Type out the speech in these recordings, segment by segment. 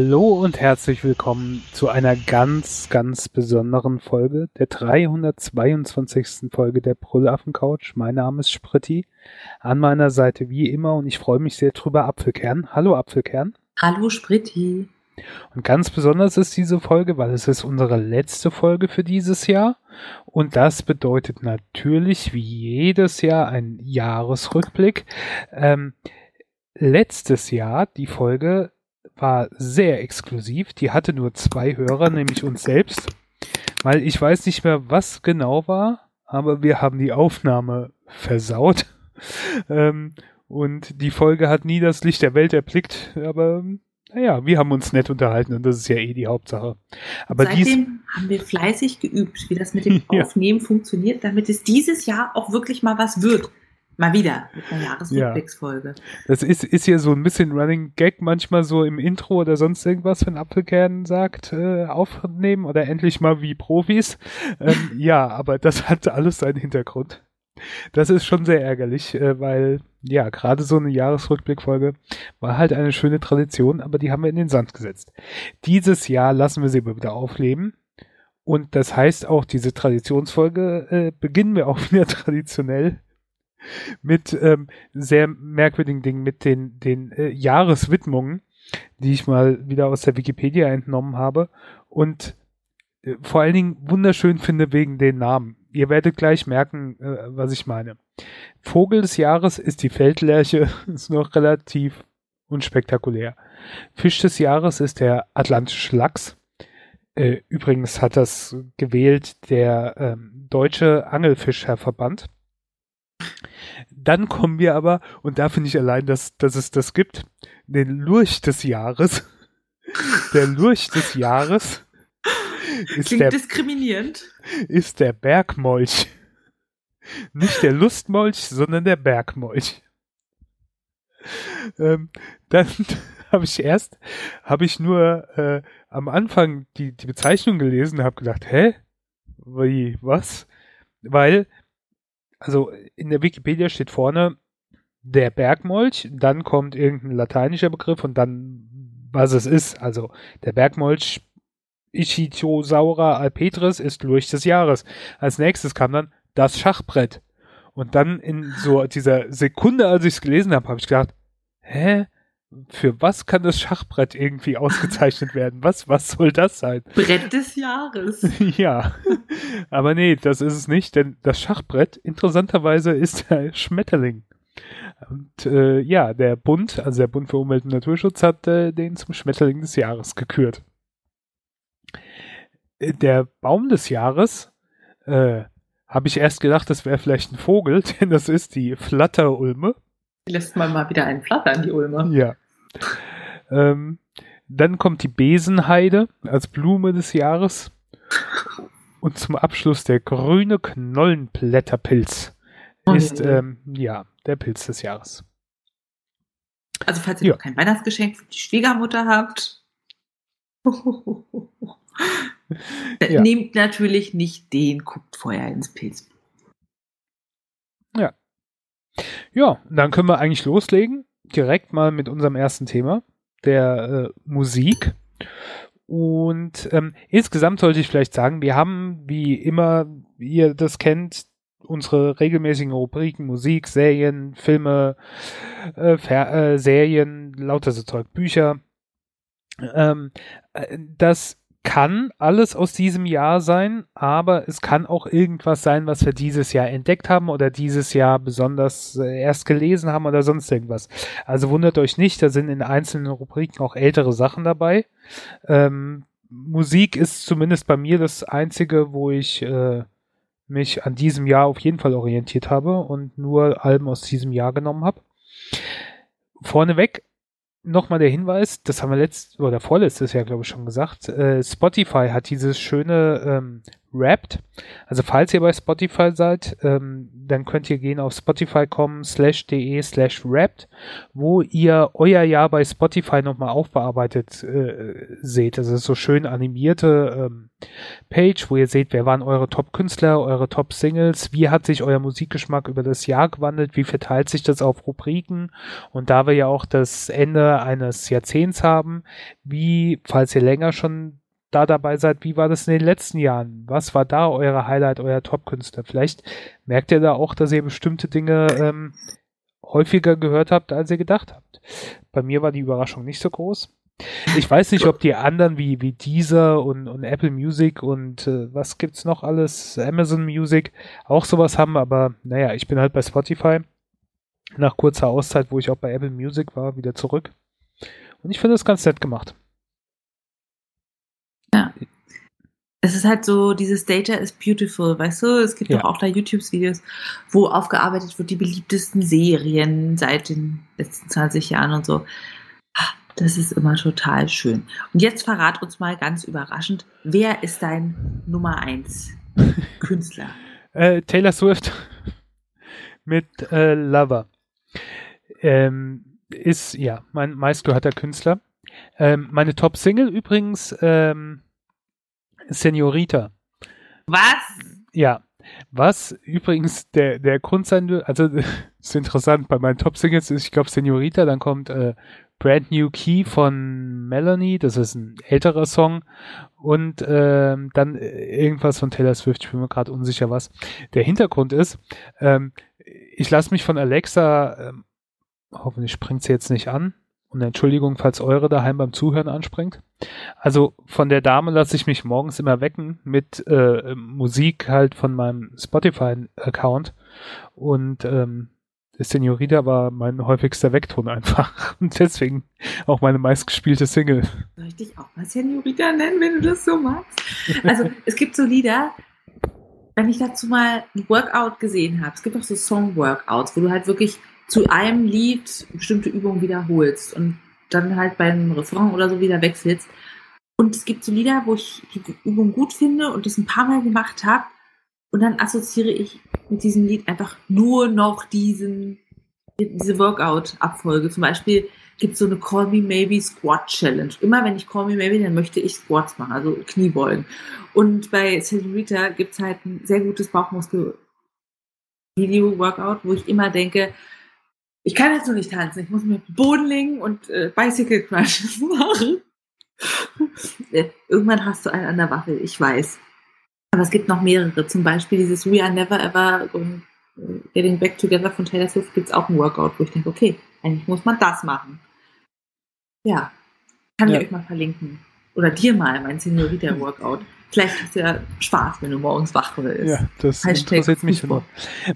Hallo und herzlich willkommen zu einer ganz, ganz besonderen Folge, der 322. Folge der Brüllaffen Couch. Mein Name ist Spritti. An meiner Seite wie immer und ich freue mich sehr drüber Apfelkern. Hallo Apfelkern. Hallo Spritti. Und ganz besonders ist diese Folge, weil es ist unsere letzte Folge für dieses Jahr. Und das bedeutet natürlich wie jedes Jahr ein Jahresrückblick. Ähm, letztes Jahr, die Folge war sehr exklusiv. Die hatte nur zwei Hörer, nämlich uns selbst. Weil ich weiß nicht mehr, was genau war, aber wir haben die Aufnahme versaut. ähm, und die Folge hat nie das Licht der Welt erblickt, aber naja, wir haben uns nett unterhalten und das ist ja eh die Hauptsache. Aber Seitdem haben wir fleißig geübt, wie das mit dem Aufnehmen ja. funktioniert, damit es dieses Jahr auch wirklich mal was wird. Mal wieder mit einer Jahresrückblicksfolge. Ja. Das ist, ist ja so ein bisschen Running Gag manchmal so im Intro oder sonst irgendwas, wenn Apfelkern sagt, äh, aufnehmen oder endlich mal wie Profis. Ähm, ja, aber das hat alles seinen Hintergrund. Das ist schon sehr ärgerlich, äh, weil ja, gerade so eine Jahresrückblickfolge war halt eine schöne Tradition, aber die haben wir in den Sand gesetzt. Dieses Jahr lassen wir sie wieder aufleben. Und das heißt auch, diese Traditionsfolge äh, beginnen wir auch wieder traditionell mit ähm, sehr merkwürdigen Dingen, mit den, den äh, Jahreswidmungen, die ich mal wieder aus der Wikipedia entnommen habe und äh, vor allen Dingen wunderschön finde wegen den Namen. Ihr werdet gleich merken, äh, was ich meine. Vogel des Jahres ist die Feldlerche, ist noch relativ unspektakulär. Fisch des Jahres ist der atlantische Lachs. Äh, übrigens hat das gewählt der ähm, Deutsche Angelfischerverband. Dann kommen wir aber, und da finde ich allein, dass, dass es das gibt, den Lurch des Jahres. Der Lurch des Jahres ist Klingt der, diskriminierend. Ist der Bergmolch. Nicht der Lustmolch, sondern der Bergmolch. Ähm, dann habe ich erst, habe ich nur äh, am Anfang die, die Bezeichnung gelesen und habe gedacht, hä? Wie, was? Weil also in der Wikipedia steht vorne der Bergmolch, dann kommt irgendein lateinischer Begriff und dann was es ist. Also der Bergmolch Ichthyosaura alpetris ist Lurch des Jahres. Als nächstes kam dann das Schachbrett. Und dann in so dieser Sekunde, als ich es gelesen habe, habe ich gedacht, hä? Für was kann das Schachbrett irgendwie ausgezeichnet werden? Was, was soll das sein? Brett des Jahres. ja. Aber nee, das ist es nicht, denn das Schachbrett, interessanterweise, ist der Schmetterling. Und äh, ja, der Bund, also der Bund für Umwelt und Naturschutz, hat äh, den zum Schmetterling des Jahres gekürt. Äh, der Baum des Jahres, äh, habe ich erst gedacht, das wäre vielleicht ein Vogel, denn das ist die Flatterulme lässt man mal wieder einen flattern, die Ulmer. Ja. Ähm, dann kommt die Besenheide als Blume des Jahres. Und zum Abschluss der grüne Knollenblätterpilz oh, ist ähm, ja der Pilz des Jahres. Also falls ihr ja. noch kein Weihnachtsgeschenk für die Schwiegermutter habt, ja. nehmt natürlich nicht den, guckt vorher ins Pilzbuch. Ja. Ja, dann können wir eigentlich loslegen. Direkt mal mit unserem ersten Thema, der äh, Musik. Und ähm, insgesamt sollte ich vielleicht sagen, wir haben, wie immer, ihr das kennt, unsere regelmäßigen Rubriken Musik, Serien, Filme, äh, äh, Serien, lauter so Zeug, Bücher. Ähm, äh, das kann alles aus diesem Jahr sein, aber es kann auch irgendwas sein, was wir dieses Jahr entdeckt haben oder dieses Jahr besonders äh, erst gelesen haben oder sonst irgendwas. Also wundert euch nicht, da sind in einzelnen Rubriken auch ältere Sachen dabei. Ähm, Musik ist zumindest bei mir das einzige, wo ich äh, mich an diesem Jahr auf jeden Fall orientiert habe und nur Alben aus diesem Jahr genommen habe. Vorneweg, nochmal der Hinweis, das haben wir letztes oder vorletztes Jahr, glaube ich, schon gesagt. Äh, Spotify hat dieses schöne ähm, Wrapped. Also falls ihr bei Spotify seid, ähm, dann könnt ihr gehen auf spotify.com slash de slash Wrapped, wo ihr euer Jahr bei Spotify nochmal aufbearbeitet äh, seht. Also so schön animierte ähm, Page, wo ihr seht, wer waren eure Top-Künstler, eure Top-Singles, wie hat sich euer Musikgeschmack über das Jahr gewandelt, wie verteilt sich das auf Rubriken und da wir ja auch das Ende eines Jahrzehnts haben, wie, falls ihr länger schon da dabei seid, wie war das in den letzten Jahren? Was war da eure Highlight, euer Top-Künstler? Vielleicht merkt ihr da auch, dass ihr bestimmte Dinge ähm, häufiger gehört habt, als ihr gedacht habt. Bei mir war die Überraschung nicht so groß. Ich weiß nicht, ob die anderen wie, wie Deezer und, und Apple Music und äh, was gibt's noch alles, Amazon Music auch sowas haben, aber naja, ich bin halt bei Spotify nach kurzer Auszeit, wo ich auch bei Apple Music war, wieder zurück. Und ich finde das ganz nett gemacht. Ja. Es ist halt so, dieses Data is beautiful, weißt du? Es gibt ja. doch auch da YouTube-Videos, wo aufgearbeitet wird, die beliebtesten Serien seit den letzten 20 Jahren und so. Ah, das ist immer total schön. Und jetzt verrat uns mal ganz überraschend, wer ist dein Nummer 1 Künstler? äh, Taylor Swift mit äh, Lover. Ähm, ist ja mein meistgehörter Künstler. Ähm, meine Top-Single übrigens, ähm, Senorita. Was? Ja. Was übrigens der, der Grund sein wird, also ist interessant, bei meinen Top-Singles ist, ich glaube, Senorita, dann kommt äh, Brand New Key von Melanie, das ist ein älterer Song und ähm, dann irgendwas von Taylor Swift, ich bin mir gerade unsicher was. Der Hintergrund ist, ähm, ich lasse mich von Alexa, ähm, hoffentlich springt sie jetzt nicht an, und Entschuldigung, falls eure daheim beim Zuhören anspringt. Also von der Dame lasse ich mich morgens immer wecken mit äh, Musik halt von meinem Spotify-Account. Und ähm, Senorita war mein häufigster Weckton einfach. Und deswegen auch meine meistgespielte Single. Soll ich dich auch mal Senorita nennen, wenn du das so magst? Also es gibt so Lieder, wenn ich dazu mal ein Workout gesehen habe, es gibt auch so Song-Workouts, wo du halt wirklich zu einem Lied bestimmte Übungen wiederholst und dann halt beim Refrain oder so wieder wechselst. Und es gibt so Lieder, wo ich die Übung gut finde und das ein paar Mal gemacht habe. Und dann assoziiere ich mit diesem Lied einfach nur noch diesen, diese Workout-Abfolge. Zum Beispiel gibt es so eine Call Me Maybe Squat Challenge. Immer wenn ich Call Me Maybe, dann möchte ich Squats machen, also Kniebeugen. Und bei Senorita gibt es halt ein sehr gutes Bauchmuskel-Video-Workout, wo ich immer denke, ich kann jetzt noch nicht tanzen, ich muss mir Boden legen und äh, Bicycle Crushes machen. Irgendwann hast du einen an der Waffel, ich weiß. Aber es gibt noch mehrere. Zum Beispiel dieses We Are Never Ever äh, Getting Back Together von Taylor Swift gibt es auch ein Workout, wo ich denke, okay, eigentlich muss man das machen. Ja, kann ja. ich euch mal verlinken. Oder dir mal mein Senorita-Workout. Vielleicht hast du ja Spaß, wenn du morgens wach bist. Ja, das Hashtag interessiert mich immer.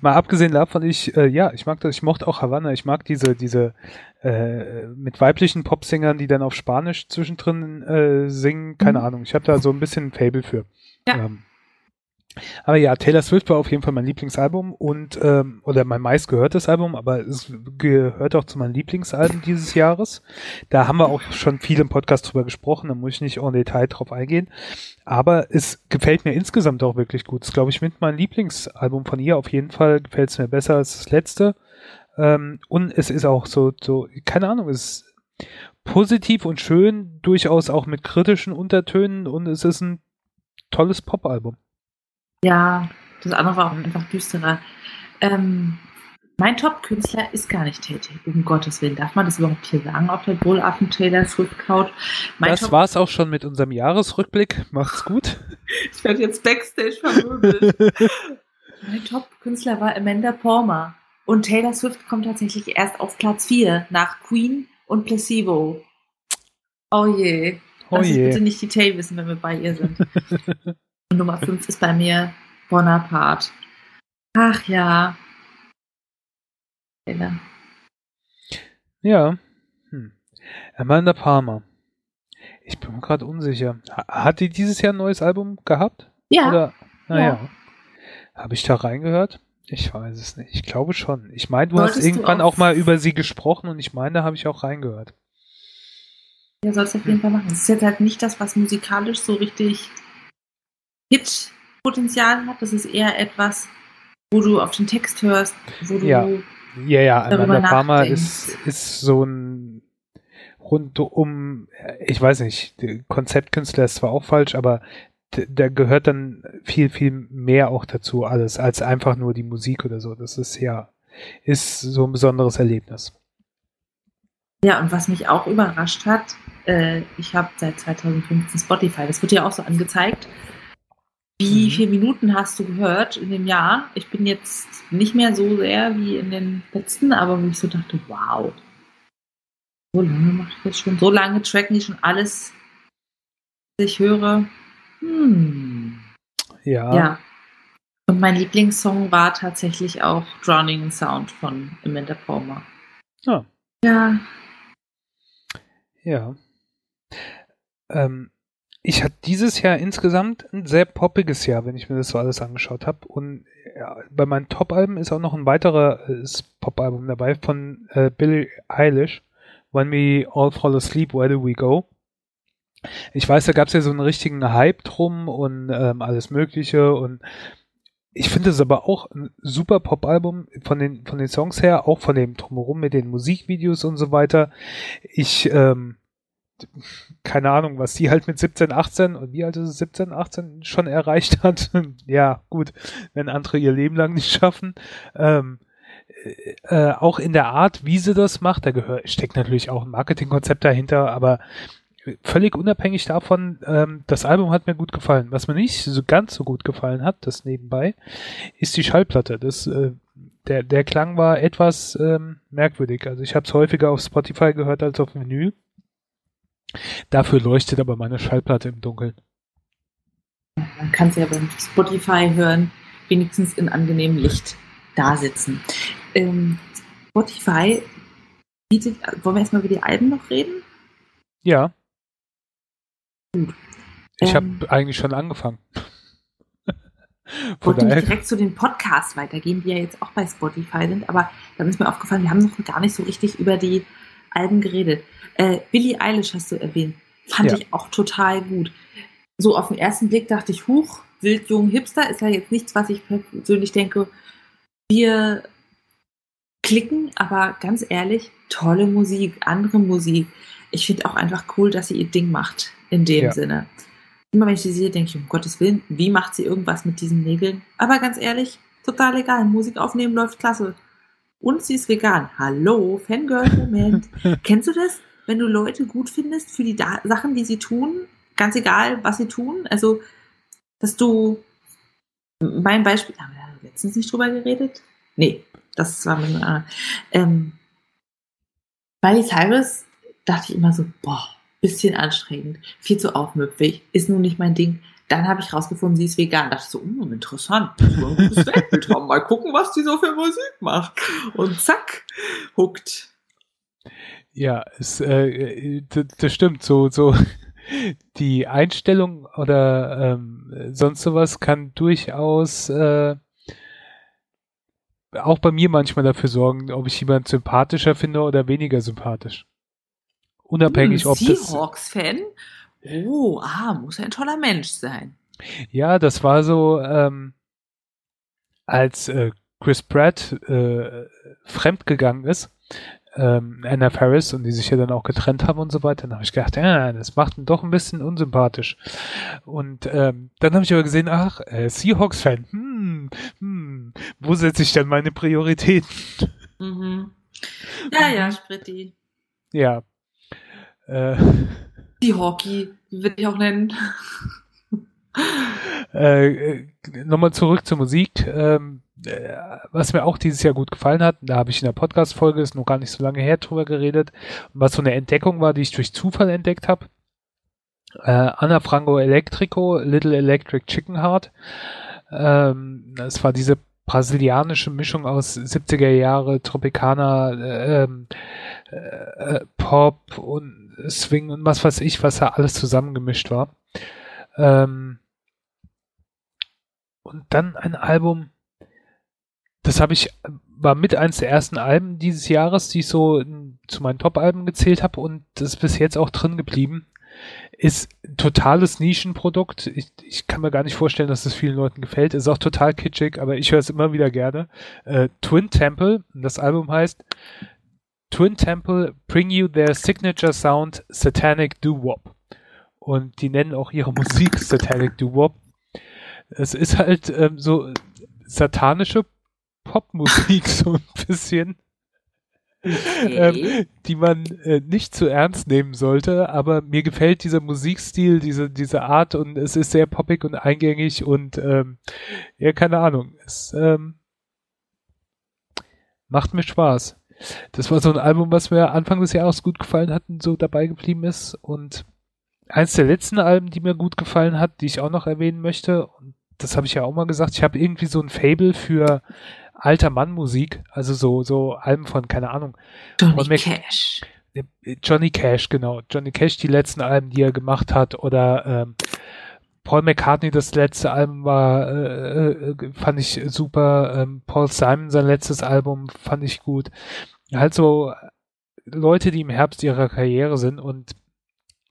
Mal abgesehen davon, ich, äh, ja, ich mag das, ich mochte auch Havanna, ich mag diese, diese äh, mit weiblichen Popsingern, die dann auf Spanisch zwischendrin äh, singen, keine mhm. Ahnung. Ich habe da so ein bisschen ein Fable für. Ja. Ähm, aber ja, Taylor Swift war auf jeden Fall mein Lieblingsalbum und ähm, oder mein meistgehörtes Album, aber es gehört auch zu meinen Lieblingsalben dieses Jahres. Da haben wir auch schon viel im Podcast drüber gesprochen, da muss ich nicht en Detail drauf eingehen. Aber es gefällt mir insgesamt auch wirklich gut. Ist, glaube ich, mit meinem Lieblingsalbum von ihr. Auf jeden Fall gefällt es mir besser als das letzte. Ähm, und es ist auch so, so, keine Ahnung, es ist positiv und schön, durchaus auch mit kritischen Untertönen und es ist ein tolles Popalbum. Ja, das andere war auch einfach düsterer. Ähm, mein Top-Künstler ist gar nicht tätig, um Gottes Willen. Darf man das überhaupt hier sagen auf der Brüllaffen Taylor Swift Couch? Mein das war es auch schon mit unserem Jahresrückblick. Macht's gut. ich werde jetzt Backstage vermöbelt. mein Top-Künstler war Amanda Palmer. Und Taylor Swift kommt tatsächlich erst auf Platz 4 nach Queen und Placebo. Oh je. Oh Lass je. bitte nicht die Tay wissen, wenn wir bei ihr sind. Und Nummer 5 ist bei mir Bonaparte. Ach ja. Ja. Hm. Amanda Palmer. Ich bin mir gerade unsicher. Hat die dieses Jahr ein neues Album gehabt? Ja. Oder? Naja. Ja. Habe ich da reingehört? Ich weiß es nicht. Ich glaube schon. Ich meine, du Wolltest hast irgendwann auch mal über sie gesprochen und ich meine, da habe ich auch reingehört. Ja, sollst du auf jeden Fall machen. Es ist jetzt halt nicht das, was musikalisch so richtig Hit Potenzial hat. Das ist eher etwas, wo du auf den Text hörst, wo du Ja. Ja, ja, Amanda Palmer ist, ist so ein rundum, ich weiß nicht, Konzeptkünstler ist zwar auch falsch, aber da gehört dann viel, viel mehr auch dazu alles, als einfach nur die Musik oder so. Das ist ja, ist so ein besonderes Erlebnis. Ja, und was mich auch überrascht hat, äh, ich habe seit 2015 Spotify, das wird ja auch so angezeigt. Wie Mhm. viele Minuten hast du gehört in dem Jahr? Ich bin jetzt nicht mehr so sehr wie in den letzten, aber wo ich so dachte, wow, so lange mache ich das schon, so lange tracken die schon alles, was ich höre. Hm. Ja, Ja. Und mein Lieblingssong war tatsächlich auch Drowning in Sound von Amanda Palmer. Ah. Ja, ja. Ähm, ich hatte dieses Jahr insgesamt ein sehr poppiges Jahr, wenn ich mir das so alles angeschaut habe. Und ja, bei meinen Top-Alben ist auch noch ein weiterer äh, Pop-Album dabei von äh, Billie Eilish. When We All Fall Asleep, Where Do We Go? Ich weiß, da gab es ja so einen richtigen Hype drum und ähm, alles Mögliche und ich finde es aber auch ein super Pop-Album von den, von den Songs her, auch von dem Drumherum mit den Musikvideos und so weiter. Ich, ähm, keine Ahnung, was die halt mit 17, 18 und wie alt ist es, 17, 18 schon erreicht hat. ja, gut, wenn andere ihr Leben lang nicht schaffen. Ähm, äh, auch in der Art, wie sie das macht, da gehört, steckt natürlich auch ein Marketingkonzept dahinter, aber völlig unabhängig davon, ähm, das Album hat mir gut gefallen. Was mir nicht so ganz so gut gefallen hat, das nebenbei, ist die Schallplatte. Das, äh, der, der Klang war etwas ähm, merkwürdig. Also ich habe es häufiger auf Spotify gehört als auf Vinyl. Dafür leuchtet aber meine Schallplatte im Dunkeln. Man kann sie ja beim Spotify hören, wenigstens in angenehmem Licht da sitzen. Ähm, Spotify bietet, wollen wir erstmal über die Alben noch reden? Ja. Gut. Ich Ähm, habe eigentlich schon angefangen. Ich wollte daher, direkt zu den Podcasts weitergehen, die ja jetzt auch bei Spotify sind, aber dann ist mir aufgefallen, wir haben noch gar nicht so richtig über die Alben geredet. Äh, Billie Eilish hast du erwähnt. Fand Ja. ich auch total gut. So auf den ersten Blick dachte ich, huch, wild, jung, hipster ist ja jetzt nichts, was ich persönlich denke, wir klicken, aber ganz ehrlich, tolle Musik, andere Musik. Ich finde auch einfach cool, dass sie ihr Ding macht, in dem Ja. Sinne. Immer wenn ich sie sehe, denke ich, um Gottes Willen, wie macht sie irgendwas mit diesen Nägeln? Aber ganz ehrlich, total egal. Musik aufnehmen läuft klasse. Und sie ist vegan. Hallo, Fangirl-Moment. Kennst du das? Wenn du Leute gut findest für die da Sachen, die sie tun, ganz egal, was sie tun. Also, dass du, mein Beispiel, haben wir letztens nicht drüber geredet? Nee, das war mit einem anderen. Ähm, Miley Cyrus dachte ich immer so, boah, bisschen anstrengend, viel zu aufmüpfig, ist nun nicht mein Ding. Dann habe ich rausgefunden, sie ist vegan. Dachte ich so, hm, interessant, muss man ein gutes Weltbild haben. Mal gucken, was die so für Musik macht. Und zack, huckt. ja, es, äh, das stimmt. So, so die Einstellung oder ähm, sonst sowas kann durchaus äh, auch bei mir manchmal dafür sorgen, ob ich jemand sympathischer finde oder weniger sympathisch. Unabhängig, Hm, ob das. Seahawks-Fan? Oh, ah, muss ein toller Mensch sein. Ja, das war so, ähm, als äh, Chris Pratt äh, fremdgegangen ist, ähm, Anna Ferris, und die sich ja dann auch getrennt haben und so weiter, dann habe ich gedacht, ja, das macht ihn doch ein bisschen unsympathisch. Und ähm, dann habe ich aber gesehen, ach, äh, Seahawks-Fan, hm, hm, wo setze ich dann meine Prioritäten? Mhm. Ja, ja, Spritti. Ja. Äh, Die Hockey, würde ich auch nennen. Äh, äh, Nochmal zurück zur Musik. Ähm, äh, was mir auch dieses Jahr gut gefallen hat, da habe ich in der Podcast-Folge, ist noch gar nicht so lange her, drüber geredet, was so eine Entdeckung war, die ich durch Zufall entdeckt habe. Äh, Anna Franco Electrico, Little Electric Chicken Heart. Ähm, das war diese brasilianische Mischung aus 70er Jahre Tropicana, äh, ähm, äh, Pop und Swing und was weiß ich, was da alles zusammengemischt war. Ähm, und dann ein Album, das habe ich, war mit eins der ersten Alben dieses Jahres, die ich so in, zu meinen Top-Alben gezählt habe und das ist bis jetzt auch drin geblieben. ist totales Nischenprodukt. Ich, ich kann mir gar nicht vorstellen, dass es vielen Leuten gefällt. Ist auch total kitschig, aber ich höre es immer wieder gerne. Äh, Twin Temple, das Album heißt Twin Temple Bring You Their Signature Sound Satanic Doo-Wop. Und die nennen auch ihre Musik Satanic Doo-Wop. Es ist halt ähm, so satanische Popmusik, so ein bisschen. Okay. Ähm, die man äh, nicht zu ernst nehmen sollte, aber mir gefällt dieser Musikstil, diese, diese Art und es ist sehr poppig und eingängig und ähm, ja, keine Ahnung. Es ähm, macht mir Spaß. Das war so ein Album, was mir Anfang des Jahres gut gefallen hat und so dabei geblieben ist. Und eins der letzten Alben, die mir gut gefallen hat, die ich auch noch erwähnen möchte, und das habe ich ja auch mal gesagt, ich habe irgendwie so ein Fable für alter Mann-Musik, also so, so Alben von, keine Ahnung. Johnny Cash. Johnny Cash, genau. Johnny Cash, die letzten Alben, die er gemacht hat, oder ähm, Paul McCartney, das letzte Album war, äh, äh, fand ich super. Ähm, Paul Simon, sein letztes Album, fand ich gut. Halt so Leute, die im Herbst ihrer Karriere sind und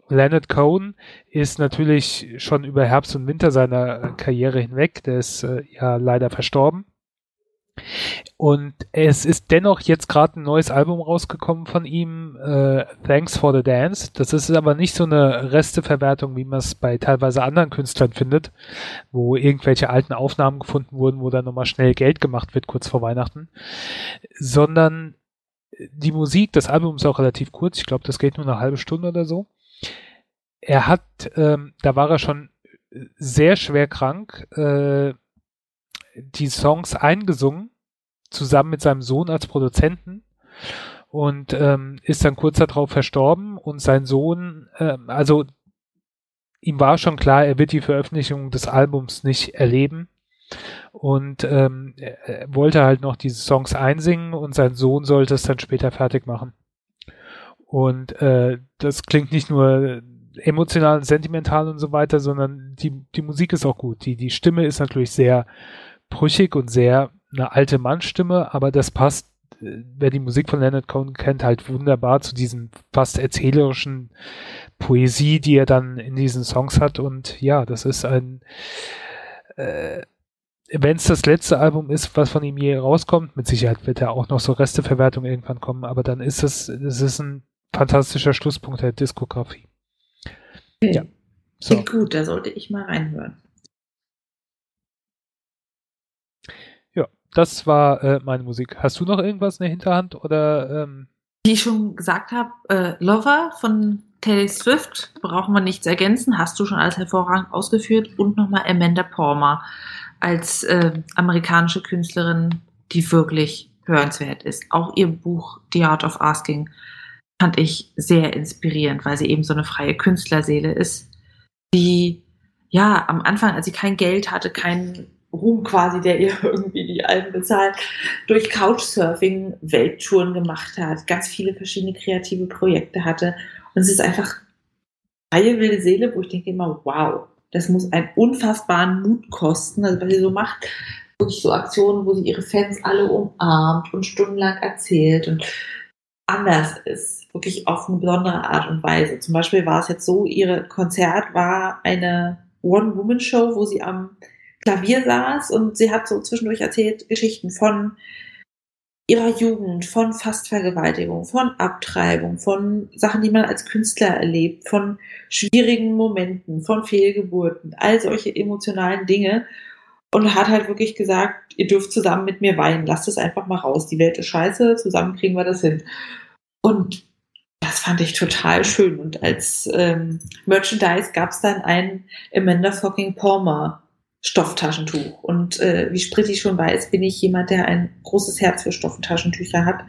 Leonard Cohen ist natürlich schon über Herbst und Winter seiner Karriere hinweg. Der ist äh, ja leider verstorben. Und es ist dennoch jetzt gerade ein neues Album rausgekommen von ihm, äh, Thanks for the Dance. Das ist aber nicht so eine Resteverwertung, wie man es bei teilweise anderen Künstlern findet, wo irgendwelche alten Aufnahmen gefunden wurden, wo dann nochmal schnell Geld gemacht wird, kurz vor Weihnachten, sondern die Musik, das Album ist auch relativ kurz, ich glaube, das geht nur eine halbe Stunde oder so. Er hat, ähm, da war er schon sehr schwer krank, äh, die Songs eingesungen, zusammen mit seinem Sohn als Produzenten und ähm, ist dann kurz darauf verstorben und sein Sohn, äh, also ihm war schon klar, er wird die Veröffentlichung des Albums nicht erleben und ähm, er wollte halt noch diese Songs einsingen und sein Sohn sollte es dann später fertig machen. Und äh, das klingt nicht nur emotional, sentimental und so weiter, sondern die, die Musik ist auch gut. Die, die Stimme ist natürlich sehr brüchig und sehr eine alte Mannstimme, aber das passt, äh, wer die Musik von Leonard Cohen kennt, halt wunderbar zu diesen fast erzählerischen Poesie, die er dann in diesen Songs hat. Und ja, das ist ein, äh, wenn es das letzte Album ist, was von ihm je rauskommt, mit Sicherheit wird er auch noch so Resteverwertung irgendwann kommen, aber dann ist es, es ist ein fantastischer Schlusspunkt der Diskografie. Okay. Ja. So. Klingt gut, da sollte ich mal reinhören. Das war äh, meine Musik. Hast du noch irgendwas in der Hinterhand oder? Ähm? Wie ich schon gesagt habe, äh, Lover von Taylor Swift brauchen wir nichts ergänzen. Hast du schon als hervorragend ausgeführt und nochmal Amanda Palmer als äh, amerikanische Künstlerin, die wirklich hörenswert ist. Auch ihr Buch The Art of Asking fand ich sehr inspirierend, weil sie eben so eine freie Künstlerseele ist, die ja am Anfang, als sie kein Geld hatte, kein Ruhm quasi, der ihr irgendwie die Alben bezahlt, durch Couchsurfing Welttouren gemacht hat, ganz viele verschiedene kreative Projekte hatte. Und es ist einfach freie wilde Seele, wo ich denke immer, wow, das muss einen unfassbaren Mut kosten, also was sie so macht. Wirklich so Aktionen, wo sie ihre Fans alle umarmt und stundenlang erzählt und anders ist, wirklich auf eine besondere Art und Weise. Zum Beispiel war es jetzt so, ihre Konzert war eine One-Woman-Show, wo sie am Klavier saß und sie hat so zwischendurch erzählt Geschichten von ihrer Jugend, von Fastvergewaltigung, von Abtreibung, von Sachen, die man als Künstler erlebt, von schwierigen Momenten, von Fehlgeburten, all solche emotionalen Dinge und hat halt wirklich gesagt, ihr dürft zusammen mit mir weinen, lasst es einfach mal raus, die Welt ist scheiße, zusammen kriegen wir das hin. Und das fand ich total schön. Und als ähm, Merchandise gab es dann ein Amanda fucking Palmer Stofftaschentuch. Und äh, wie Spritti schon weiß, bin ich jemand, der ein großes Herz für Stofftaschentücher hat.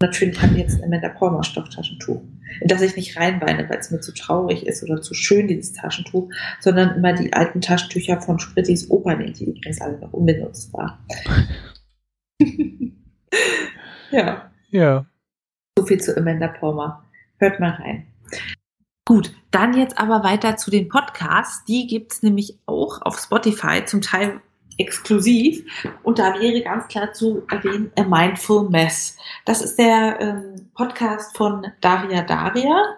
Natürlich habe ich jetzt ein Amanda Palmer Stofftaschentuch. In das ich nicht reinweine, weil es mir zu traurig ist oder zu schön, dieses Taschentuch, sondern immer die alten Taschentücher von Sprittis Opa nehmen, die übrigens alle noch unbenutzt waren. ja. Ja. So viel zu Amanda Palmer. Hört mal rein. Gut, dann jetzt aber weiter zu den Podcasts. Die gibt's nämlich auch auf Spotify, zum Teil exklusiv. Und da wäre ganz klar zu erwähnen A Mindful Mess. Das ist der ähm, Podcast von Daria Daria.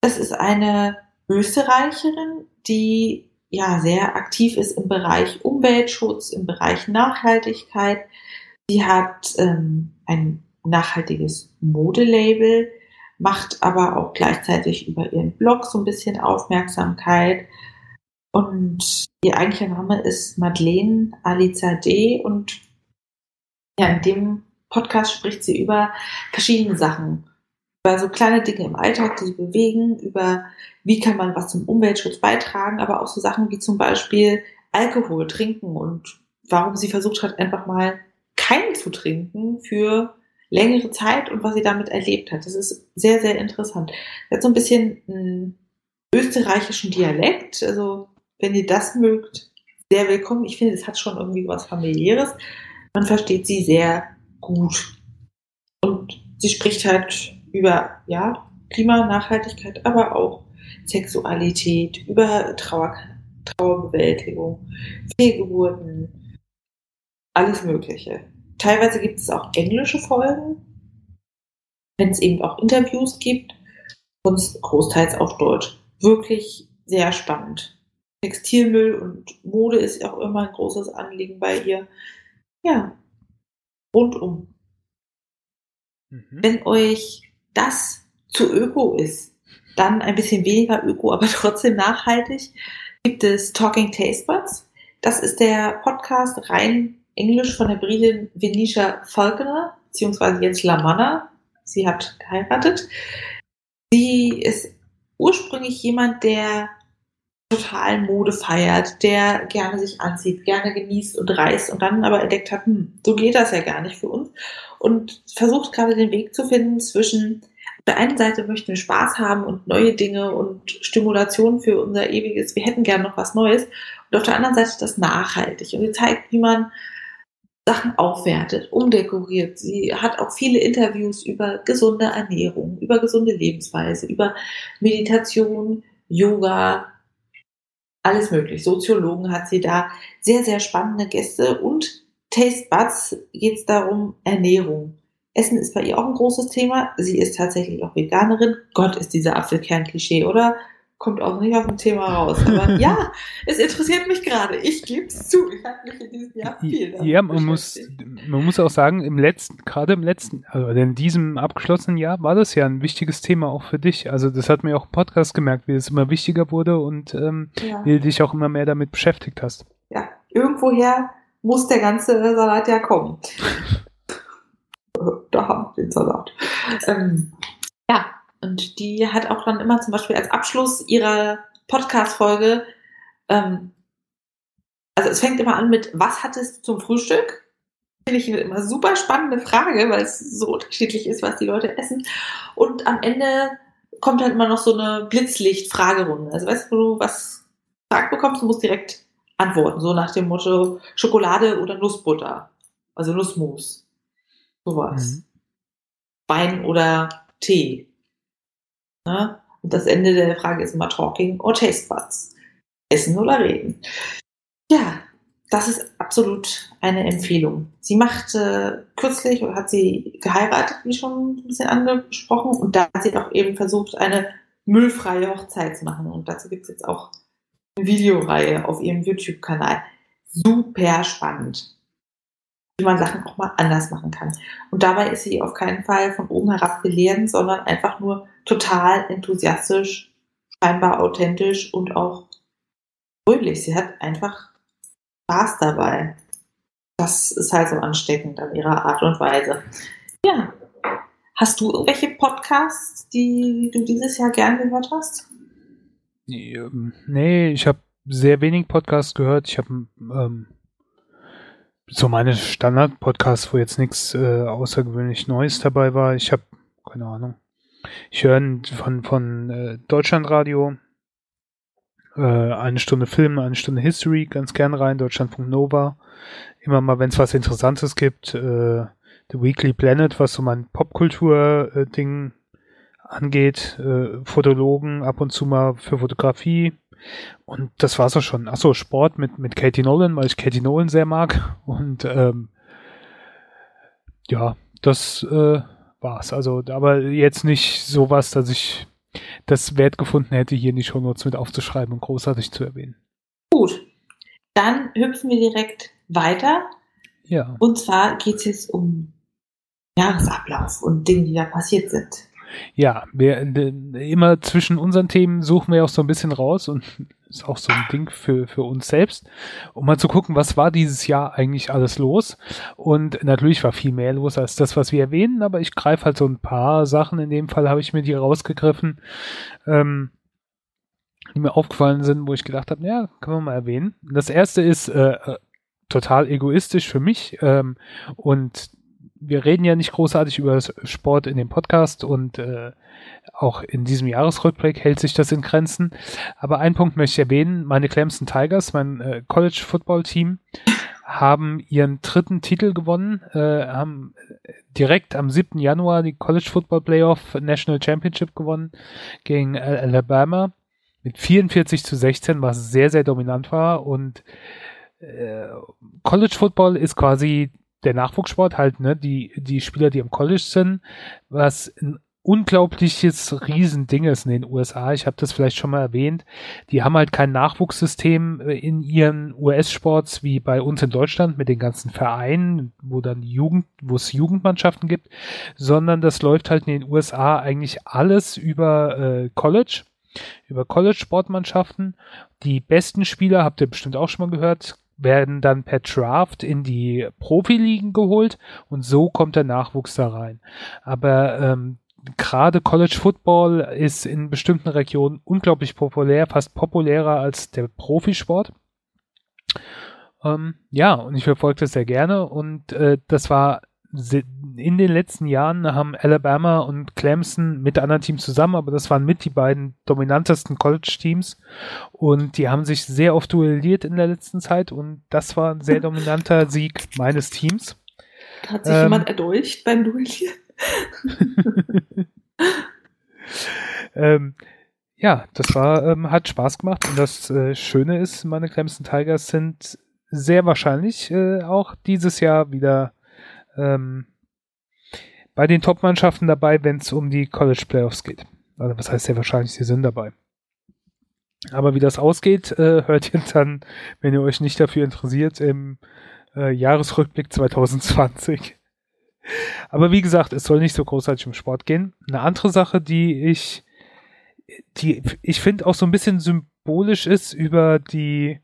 Das ist eine Österreicherin, die ja sehr aktiv ist im Bereich Umweltschutz, im Bereich Nachhaltigkeit. Sie hat ähm, ein nachhaltiges Modelabel, macht aber auch gleichzeitig über ihren Blog so ein bisschen Aufmerksamkeit. Und ihr eigentlicher Name ist Madeleine Aliza D. Und ja, in dem Podcast spricht sie über verschiedene Sachen. Über so kleine Dinge im Alltag, die sie bewegen, über wie kann man was zum Umweltschutz beitragen, aber auch so Sachen wie zum Beispiel Alkohol trinken und warum sie versucht hat, einfach mal keinen zu trinken für längere Zeit und was sie damit erlebt hat. Das ist sehr, sehr interessant. Er hat so ein bisschen einen österreichischen Dialekt. Also, wenn ihr das mögt, sehr willkommen. Ich finde, es hat schon irgendwie was familiäres. Man versteht sie sehr gut. Und sie spricht halt über, ja, Klima, Nachhaltigkeit, aber auch Sexualität, über Trauer, Trauerbewältigung, Fehlgeburten, alles Mögliche. Teilweise gibt es auch englische Folgen, wenn es eben auch Interviews gibt, sonst großteils auf Deutsch. Wirklich sehr spannend. Textilmüll und Mode ist auch immer ein großes Anliegen bei ihr. Ja, rundum. Mhm. Wenn euch das zu öko ist, dann ein bisschen weniger öko, aber trotzdem nachhaltig, gibt es Talking Taste Buds. Das ist der Podcast rein Englisch von der Britin Venetia Falconer, beziehungsweise jetzt Lamanna. Sie hat geheiratet. Sie ist ursprünglich jemand, der total Mode feiert, der gerne sich anzieht, gerne genießt und reist und dann aber entdeckt hat, hm, so geht das ja gar nicht für uns und versucht gerade den Weg zu finden zwischen auf der einen Seite möchten wir Spaß haben und neue Dinge und Stimulation für unser ewiges, wir hätten gerne noch was Neues und auf der anderen Seite das nachhaltig und sie zeigt, wie man Sachen aufwertet, umdekoriert. Sie hat auch viele Interviews über gesunde Ernährung, über gesunde Lebensweise, über Meditation, Yoga, alles möglich. Soziologen hat sie da sehr, sehr spannende Gäste und Taste Buds geht es darum, Ernährung. Essen ist bei ihr auch ein großes Thema. Sie ist tatsächlich auch Veganerin. Gott, ist dieser Apfelkern-Klischee, oder? Kommt auch nicht auf dem Thema raus. Aber ja, es interessiert mich gerade. Ich gebe es zu. Ich habe mich in diesem Jahr viel Ja, man muss, man muss auch sagen, im letzten, gerade im letzten, also in diesem abgeschlossenen Jahr war das ja ein wichtiges Thema auch für dich. Also das hat mir auch im Podcast gemerkt, wie es immer wichtiger wurde und ähm, ja. wie du dich auch immer mehr damit beschäftigt hast. Ja, irgendwoher muss der ganze Salat ja kommen. da haben wir den Salat. Ähm, ja, und die hat auch dann immer zum Beispiel als Abschluss ihrer Podcast-Folge, ähm, also es fängt immer an mit, was hattest du zum Frühstück? Finde ich immer super spannende Frage, weil es so unterschiedlich ist, was die Leute essen. Und am Ende kommt halt immer noch so eine Blitzlicht-Fragerunde. Also weißt du, wo du was gesagt bekommst, du musst direkt antworten. So nach dem Motto Schokolade oder Nussbutter. Also Nussmus. Sowas. Mhm. Wein oder Tee. Ne? Und das Ende der Frage ist immer Talking or Taste Buds. Essen oder reden. Ja, das ist absolut eine Empfehlung. Sie machte kürzlich oder hat sie geheiratet, wie schon ein bisschen angesprochen, und da hat sie auch eben versucht, eine müllfreie Hochzeit zu machen. Und dazu gibt es jetzt auch eine Videoreihe auf ihrem YouTube-Kanal. Super spannend wie man Sachen auch mal anders machen kann. Und dabei ist sie auf keinen Fall von oben herab belehrend, sondern einfach nur total enthusiastisch, scheinbar authentisch und auch fröhlich. Sie hat einfach Spaß dabei. Das ist halt so ansteckend an ihrer Art und Weise. Ja. Hast du irgendwelche Podcasts, die du dieses Jahr gern gehört hast? Ähm, nee, ich habe sehr wenig Podcasts gehört. Ich habe ähm, so meine Standard-Podcasts, wo jetzt nichts äh, außergewöhnlich Neues dabei war. Ich habe keine Ahnung. Ich höre von, von äh, Deutschlandradio äh, eine Stunde Film, eine Stunde History ganz gern rein, Deutschlandfunk Nova. Immer mal, wenn es was Interessantes gibt, äh, The Weekly Planet, was so mein Popkultur-Ding angeht, äh, Fotologen ab und zu mal für Fotografie und das war's auch schon. Achso, Sport mit, mit Katie Nolan, weil ich Katie Nolan sehr mag. Und ähm, ja, das äh, war's. Also, aber jetzt nicht sowas, dass ich das wert gefunden hätte, hier in die Shownotes mit aufzuschreiben und großartig zu erwähnen. Gut. Dann hüpfen wir direkt weiter. Ja. Und zwar geht es jetzt um Jahresablauf und Dinge, die da passiert sind. Ja, wir, immer zwischen unseren Themen suchen wir auch so ein bisschen raus und ist auch so ein Ding für, für uns selbst, um mal zu gucken, was war dieses Jahr eigentlich alles los. Und natürlich war viel mehr los als das, was wir erwähnen, aber ich greife halt so ein paar Sachen. In dem Fall habe ich mir die rausgegriffen, ähm, die mir aufgefallen sind, wo ich gedacht habe, ja, können wir mal erwähnen. Das erste ist äh, äh total egoistisch für mich ähm, und wir reden ja nicht großartig über Sport in dem Podcast und äh, auch in diesem Jahresrückblick hält sich das in Grenzen. Aber einen Punkt möchte ich erwähnen. Meine Clemson Tigers, mein äh, College Football Team, haben ihren dritten Titel gewonnen, äh, haben direkt am 7. Januar die College Football Playoff National Championship gewonnen gegen Alabama mit 44 zu 16, was sehr, sehr dominant war und äh, College Football ist quasi der Nachwuchssport halt, ne, die, die Spieler, die im College sind, was ein unglaubliches Riesending ist in den USA. Ich habe das vielleicht schon mal erwähnt. Die haben halt kein Nachwuchssystem äh, in ihren US-Sports wie bei uns in Deutschland mit den ganzen Vereinen, wo dann Jugend, wo es Jugendmannschaften gibt, sondern das läuft halt in den USA eigentlich alles über äh, College, über College-Sportmannschaften. Die besten Spieler, habt ihr bestimmt auch schon mal gehört, werden dann per Draft in die Profiligen geholt und so kommt der Nachwuchs da rein. Aber ähm, gerade College Football ist in bestimmten Regionen unglaublich populär, fast populärer als der Profisport. Ähm, ja, und ich verfolge das sehr gerne und äh, das war in den letzten Jahren haben Alabama und Clemson mit anderen Teams zusammen, aber das waren mit die beiden dominantesten College-Teams und die haben sich sehr oft duelliert in der letzten Zeit und das war ein sehr dominanter Sieg meines Teams. Hat sich ähm, jemand erdolcht beim Duellieren? ähm, ja, das war, ähm, hat Spaß gemacht und das äh, Schöne ist, meine Clemson Tigers sind sehr wahrscheinlich äh, auch dieses Jahr wieder ähm, bei den Top-Mannschaften dabei, wenn es um die College Playoffs geht. Also was heißt sehr wahrscheinlich, sie sind dabei. Aber wie das ausgeht, äh, hört ihr dann, wenn ihr euch nicht dafür interessiert, im äh, Jahresrückblick 2020. Aber wie gesagt, es soll nicht so großartig um Sport gehen. Eine andere Sache, die ich, die ich finde auch so ein bisschen symbolisch ist über die,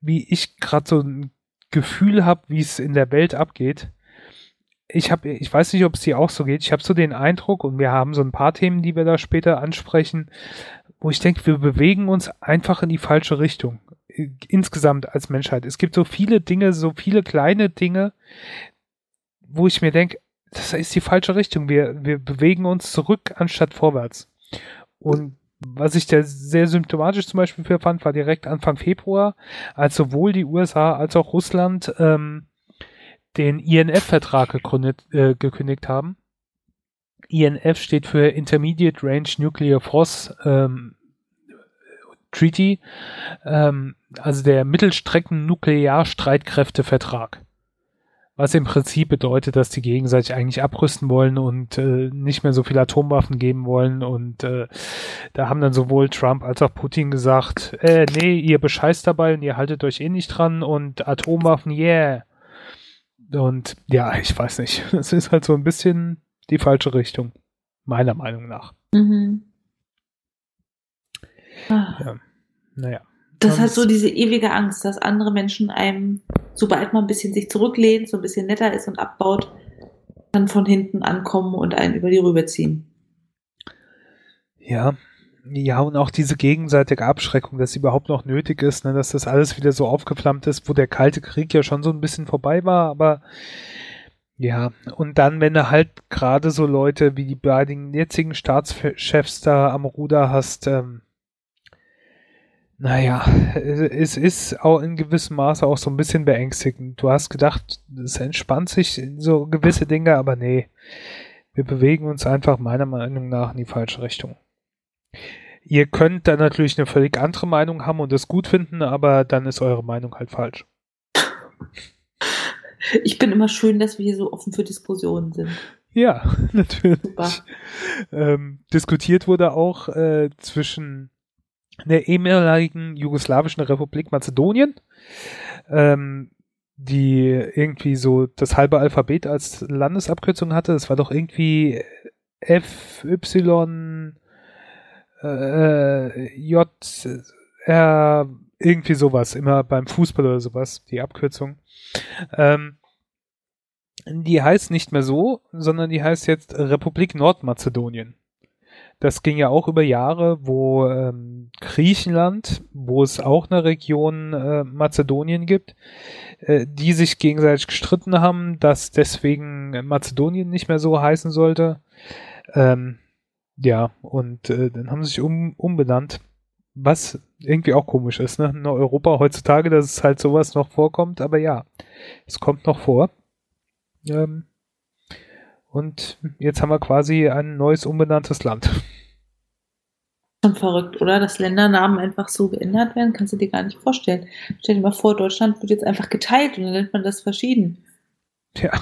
wie ich gerade so ein Gefühl habe, wie es in der Welt abgeht. Ich habe, ich weiß nicht, ob es dir auch so geht. Ich habe so den Eindruck, und wir haben so ein paar Themen, die wir da später ansprechen, wo ich denke, wir bewegen uns einfach in die falsche Richtung. Insgesamt als Menschheit. Es gibt so viele Dinge, so viele kleine Dinge, wo ich mir denke, das ist die falsche Richtung. Wir, wir bewegen uns zurück anstatt vorwärts. Und was ich da sehr symptomatisch zum Beispiel für fand, war direkt Anfang Februar, als sowohl die USA als auch Russland ähm, den INF-Vertrag gegründet, äh, gekündigt haben. INF steht für Intermediate Range Nuclear Force ähm, Treaty, ähm, also der Mittelstrecken-Nuklearstreitkräftevertrag was im Prinzip bedeutet, dass die gegenseitig eigentlich abrüsten wollen und äh, nicht mehr so viele Atomwaffen geben wollen. Und äh, da haben dann sowohl Trump als auch Putin gesagt, äh, nee, ihr bescheißt dabei und ihr haltet euch eh nicht dran und Atomwaffen, yeah. Und ja, ich weiß nicht. Es ist halt so ein bisschen die falsche Richtung, meiner Meinung nach. Mhm. Ah. Ja. Naja. Das hat so diese ewige Angst, dass andere Menschen einem, sobald man ein bisschen sich zurücklehnt, so ein bisschen netter ist und abbaut, dann von hinten ankommen und einen über die rüberziehen. Ja, ja, und auch diese gegenseitige Abschreckung, dass sie überhaupt noch nötig ist, ne, dass das alles wieder so aufgeflammt ist, wo der Kalte Krieg ja schon so ein bisschen vorbei war, aber ja, und dann, wenn du halt gerade so Leute wie die beiden jetzigen Staatschefs da am Ruder hast, ähm, naja, es ist auch in gewissem Maße auch so ein bisschen beängstigend. Du hast gedacht, es entspannt sich so gewisse Dinge, aber nee, wir bewegen uns einfach meiner Meinung nach in die falsche Richtung. Ihr könnt dann natürlich eine völlig andere Meinung haben und es gut finden, aber dann ist eure Meinung halt falsch. Ich bin immer schön, dass wir hier so offen für Diskussionen sind. Ja, natürlich. Ähm, diskutiert wurde auch äh, zwischen der ehemaligen jugoslawischen Republik Mazedonien, ähm, die irgendwie so das halbe Alphabet als Landesabkürzung hatte. Es war doch irgendwie F, Y, äh, J, R, irgendwie sowas, immer beim Fußball oder sowas, die Abkürzung. Ähm, die heißt nicht mehr so, sondern die heißt jetzt Republik Nordmazedonien. Das ging ja auch über Jahre, wo ähm, Griechenland, wo es auch eine Region äh, Mazedonien gibt, äh, die sich gegenseitig gestritten haben, dass deswegen Mazedonien nicht mehr so heißen sollte. Ähm, ja, und äh, dann haben sie sich um, umbenannt, was irgendwie auch komisch ist, ne? In Europa heutzutage, dass es halt sowas noch vorkommt, aber ja, es kommt noch vor. Ähm, und jetzt haben wir quasi ein neues umbenanntes Land. Schon verrückt, oder? Dass Ländernamen einfach so geändert werden, kannst du dir gar nicht vorstellen. Stell dir mal vor, Deutschland wird jetzt einfach geteilt und dann nennt man das verschieden. Ja.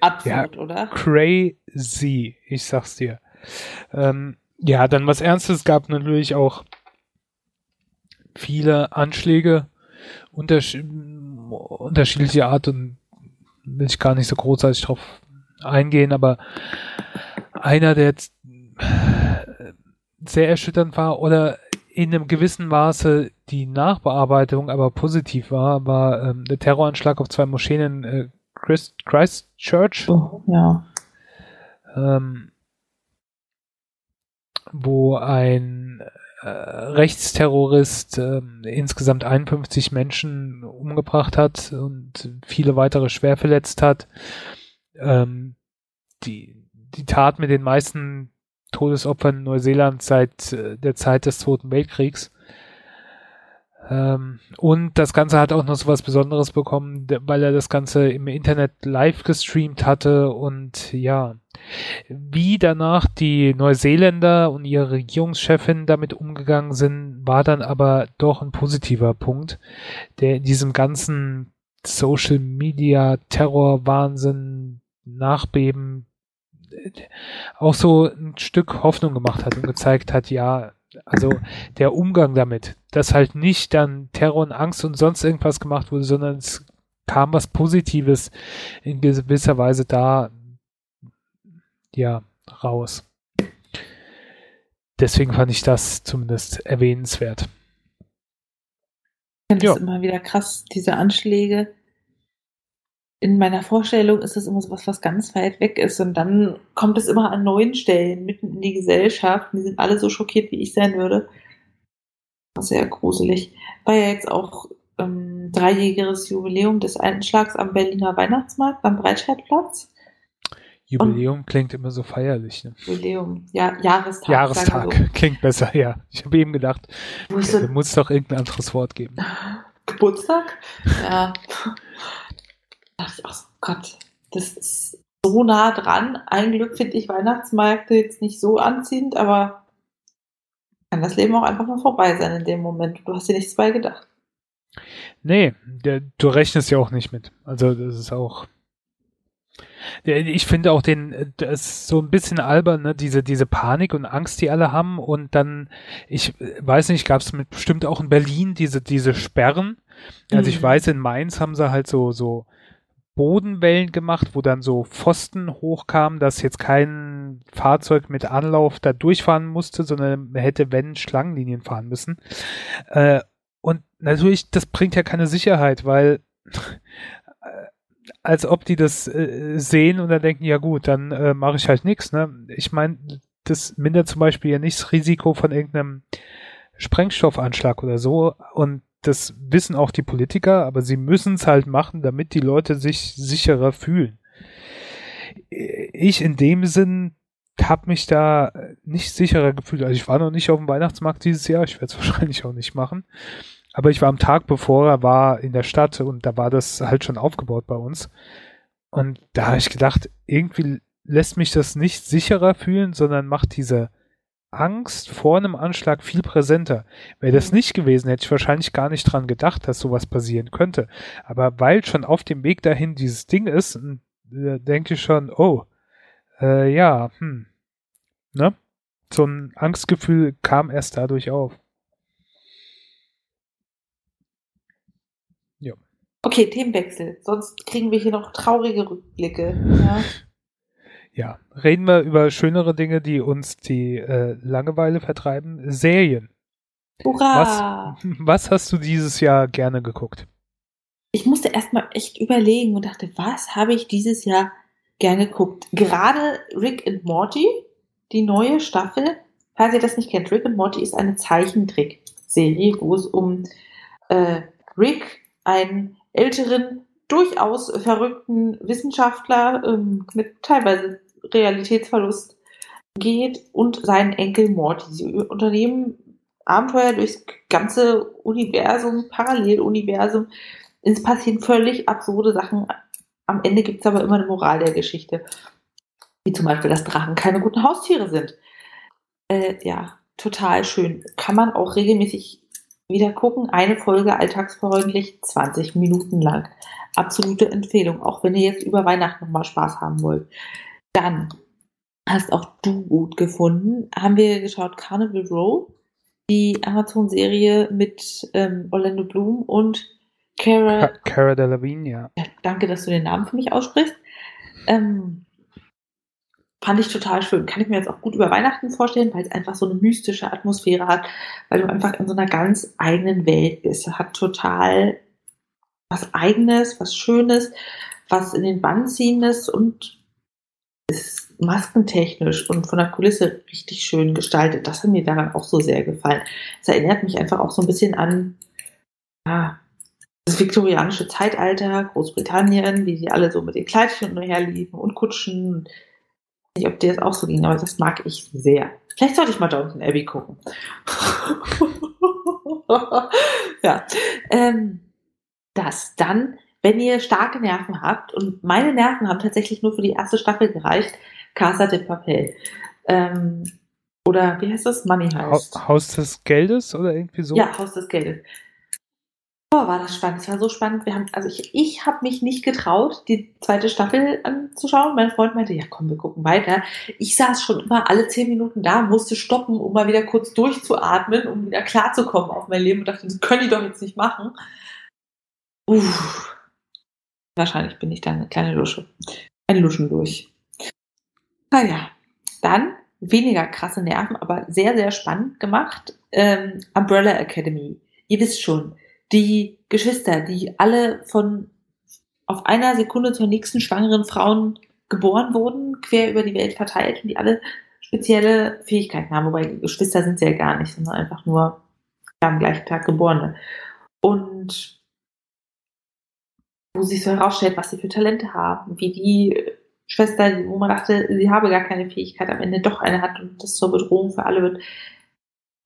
Absurd, ja, oder? Crazy, ich sag's dir. Ähm, ja, dann was Ernstes gab natürlich auch viele Anschläge unterschied unterschiedliche Art und will ich gar nicht so großartig drauf eingehen, aber einer, der jetzt sehr erschütternd war oder in einem gewissen Maße die Nachbearbeitung aber positiv war, war ähm, der Terroranschlag auf zwei Moscheen in äh, Christ, Christchurch. Oh, ja. Ähm, wo ein äh, Rechtsterrorist äh, insgesamt 51 Menschen umgebracht hat und viele weitere schwer verletzt hat. Ähm, die, die Tat mit den meisten Todesopfern Neuseeland seit äh, der Zeit des Zweiten Weltkriegs. Ähm, und das Ganze hat auch noch so was Besonderes bekommen, weil er das Ganze im Internet live gestreamt hatte und ja, wie danach die Neuseeländer und ihre Regierungschefin damit umgegangen sind, war dann aber doch ein positiver Punkt, der in diesem ganzen Social Media Terror Wahnsinn Nachbeben auch so ein Stück Hoffnung gemacht hat und gezeigt hat, ja, also der Umgang damit, dass halt nicht dann Terror und Angst und sonst irgendwas gemacht wurde, sondern es kam was Positives in gewisser Weise da, ja, raus. Deswegen fand ich das zumindest erwähnenswert. Ich finde es immer wieder krass, diese Anschläge in meiner Vorstellung ist das immer so was, was ganz weit weg ist. Und dann kommt es immer an neuen Stellen mitten in die Gesellschaft. Die sind alle so schockiert, wie ich sein würde. Sehr gruselig. War ja jetzt auch ähm, dreijähriges Jubiläum des Einschlags am Berliner Weihnachtsmarkt am Breitscheidplatz. Jubiläum Und klingt immer so feierlich. Ne? Jubiläum, ja, Jahrestag. Jahrestag, so. klingt besser, ja. Ich habe eben gedacht, da muss es doch irgendein anderes Wort geben. Geburtstag? Ja dachte ich, oh Gott, das ist so nah dran. Ein Glück finde ich Weihnachtsmärkte jetzt nicht so anziehend, aber kann das Leben auch einfach mal vorbei sein in dem Moment. Du hast dir nichts bei gedacht. Nee, der, du rechnest ja auch nicht mit. Also das ist auch. Ich finde auch den, das ist so ein bisschen albern, ne? diese, diese Panik und Angst, die alle haben. Und dann, ich weiß nicht, gab es bestimmt auch in Berlin diese, diese Sperren. Also ich mhm. weiß, in Mainz haben sie halt so, so Bodenwellen gemacht, wo dann so Pfosten hochkamen, dass jetzt kein Fahrzeug mit Anlauf da durchfahren musste, sondern hätte, wenn, Schlangenlinien fahren müssen. Äh, und natürlich, das bringt ja keine Sicherheit, weil äh, als ob die das äh, sehen und dann denken, ja gut, dann äh, mache ich halt nichts. Ne? Ich meine, das mindert zum Beispiel ja nicht das Risiko von irgendeinem Sprengstoffanschlag oder so. Und das wissen auch die Politiker, aber sie müssen es halt machen, damit die Leute sich sicherer fühlen. Ich in dem Sinn habe mich da nicht sicherer gefühlt. Also ich war noch nicht auf dem Weihnachtsmarkt dieses Jahr, ich werde es wahrscheinlich auch nicht machen. Aber ich war am Tag bevor er war in der Stadt und da war das halt schon aufgebaut bei uns. Und da habe ich gedacht, irgendwie lässt mich das nicht sicherer fühlen, sondern macht diese Angst vor einem Anschlag viel präsenter. Wäre das mhm. nicht gewesen, hätte ich wahrscheinlich gar nicht dran gedacht, dass sowas passieren könnte. Aber weil schon auf dem Weg dahin dieses Ding ist, äh, denke ich schon, oh, Äh, ja, hm. Ne? So ein Angstgefühl kam erst dadurch auf. Ja. Okay, Themenwechsel. Sonst kriegen wir hier noch traurige Rückblicke. Ja. Ja, reden wir über schönere Dinge, die uns die äh, Langeweile vertreiben. Serien. Hurra! Was, was hast du dieses Jahr gerne geguckt? Ich musste erstmal echt überlegen und dachte, was habe ich dieses Jahr gerne geguckt? Gerade Rick and Morty, die neue Staffel. Falls ihr das nicht kennt, Rick and Morty ist eine Zeichentrickserie, wo es um äh, Rick, einen älteren, durchaus verrückten Wissenschaftler ähm, mit teilweise Realitätsverlust geht und seinen Enkel Morty. Sie unternehmen Abenteuer durchs ganze Universum, Paralleluniversum. Es passieren völlig absurde Sachen. Am Ende gibt es aber immer eine Moral der Geschichte. Wie zum Beispiel, dass Drachen keine guten Haustiere sind. Äh, ja, total schön. Kann man auch regelmäßig wieder gucken. Eine Folge alltagsfreundlich, 20 Minuten lang. Absolute Empfehlung, auch wenn ihr jetzt über Weihnachten nochmal Spaß haben wollt. Dann hast auch du gut gefunden. Haben wir geschaut Carnival Row, die Amazon-Serie mit ähm, Orlando Bloom und Cara. Cara Delevingne, ja. ja. Danke, dass du den Namen für mich aussprichst. Ähm, fand ich total schön. Kann ich mir jetzt auch gut über Weihnachten vorstellen, weil es einfach so eine mystische Atmosphäre hat, weil du einfach in so einer ganz eigenen Welt bist. Hat total was Eigenes, was Schönes, was in den Bann ziehendes und ist maskentechnisch und von der Kulisse richtig schön gestaltet. Das hat mir daran auch so sehr gefallen. Es erinnert mich einfach auch so ein bisschen an ja, das viktorianische Zeitalter, Großbritannien, wie sie alle so mit den Kleidchen herliefen und Kutschen. Ich weiß nicht, ob dir das auch so ging, aber das mag ich sehr. Vielleicht sollte ich mal Downton Abbey gucken. ja. Ähm, das dann wenn ihr starke Nerven habt, und meine Nerven haben tatsächlich nur für die erste Staffel gereicht, Casa de Papel. Ähm, oder wie heißt das? Money heißt. Haus des Geldes oder irgendwie so? Ja, Haus des Geldes. Boah, war das spannend. Es war so spannend. Wir haben, also ich, ich habe mich nicht getraut, die zweite Staffel anzuschauen. Mein Freund meinte, ja komm, wir gucken weiter. Ich saß schon immer alle zehn Minuten da, musste stoppen, um mal wieder kurz durchzuatmen, um wieder klarzukommen auf mein Leben und dachte, das können die doch jetzt nicht machen. Uff. Wahrscheinlich bin ich dann eine kleine Lusche. Ein Luschen durch. Naja, dann weniger krasse Nerven, aber sehr, sehr spannend gemacht. Ähm, Umbrella Academy. Ihr wisst schon, die Geschwister, die alle von auf einer Sekunde zur nächsten schwangeren Frauen geboren wurden, quer über die Welt verteilt und die alle spezielle Fähigkeiten haben. Wobei Geschwister sind sie ja gar nicht, sondern einfach nur am gleichen Tag geborene. Und wo sich so herausstellt, was sie für Talente haben, wie die Schwester, wo man dachte, sie habe gar keine Fähigkeit, am Ende doch eine hat und das zur Bedrohung für alle wird.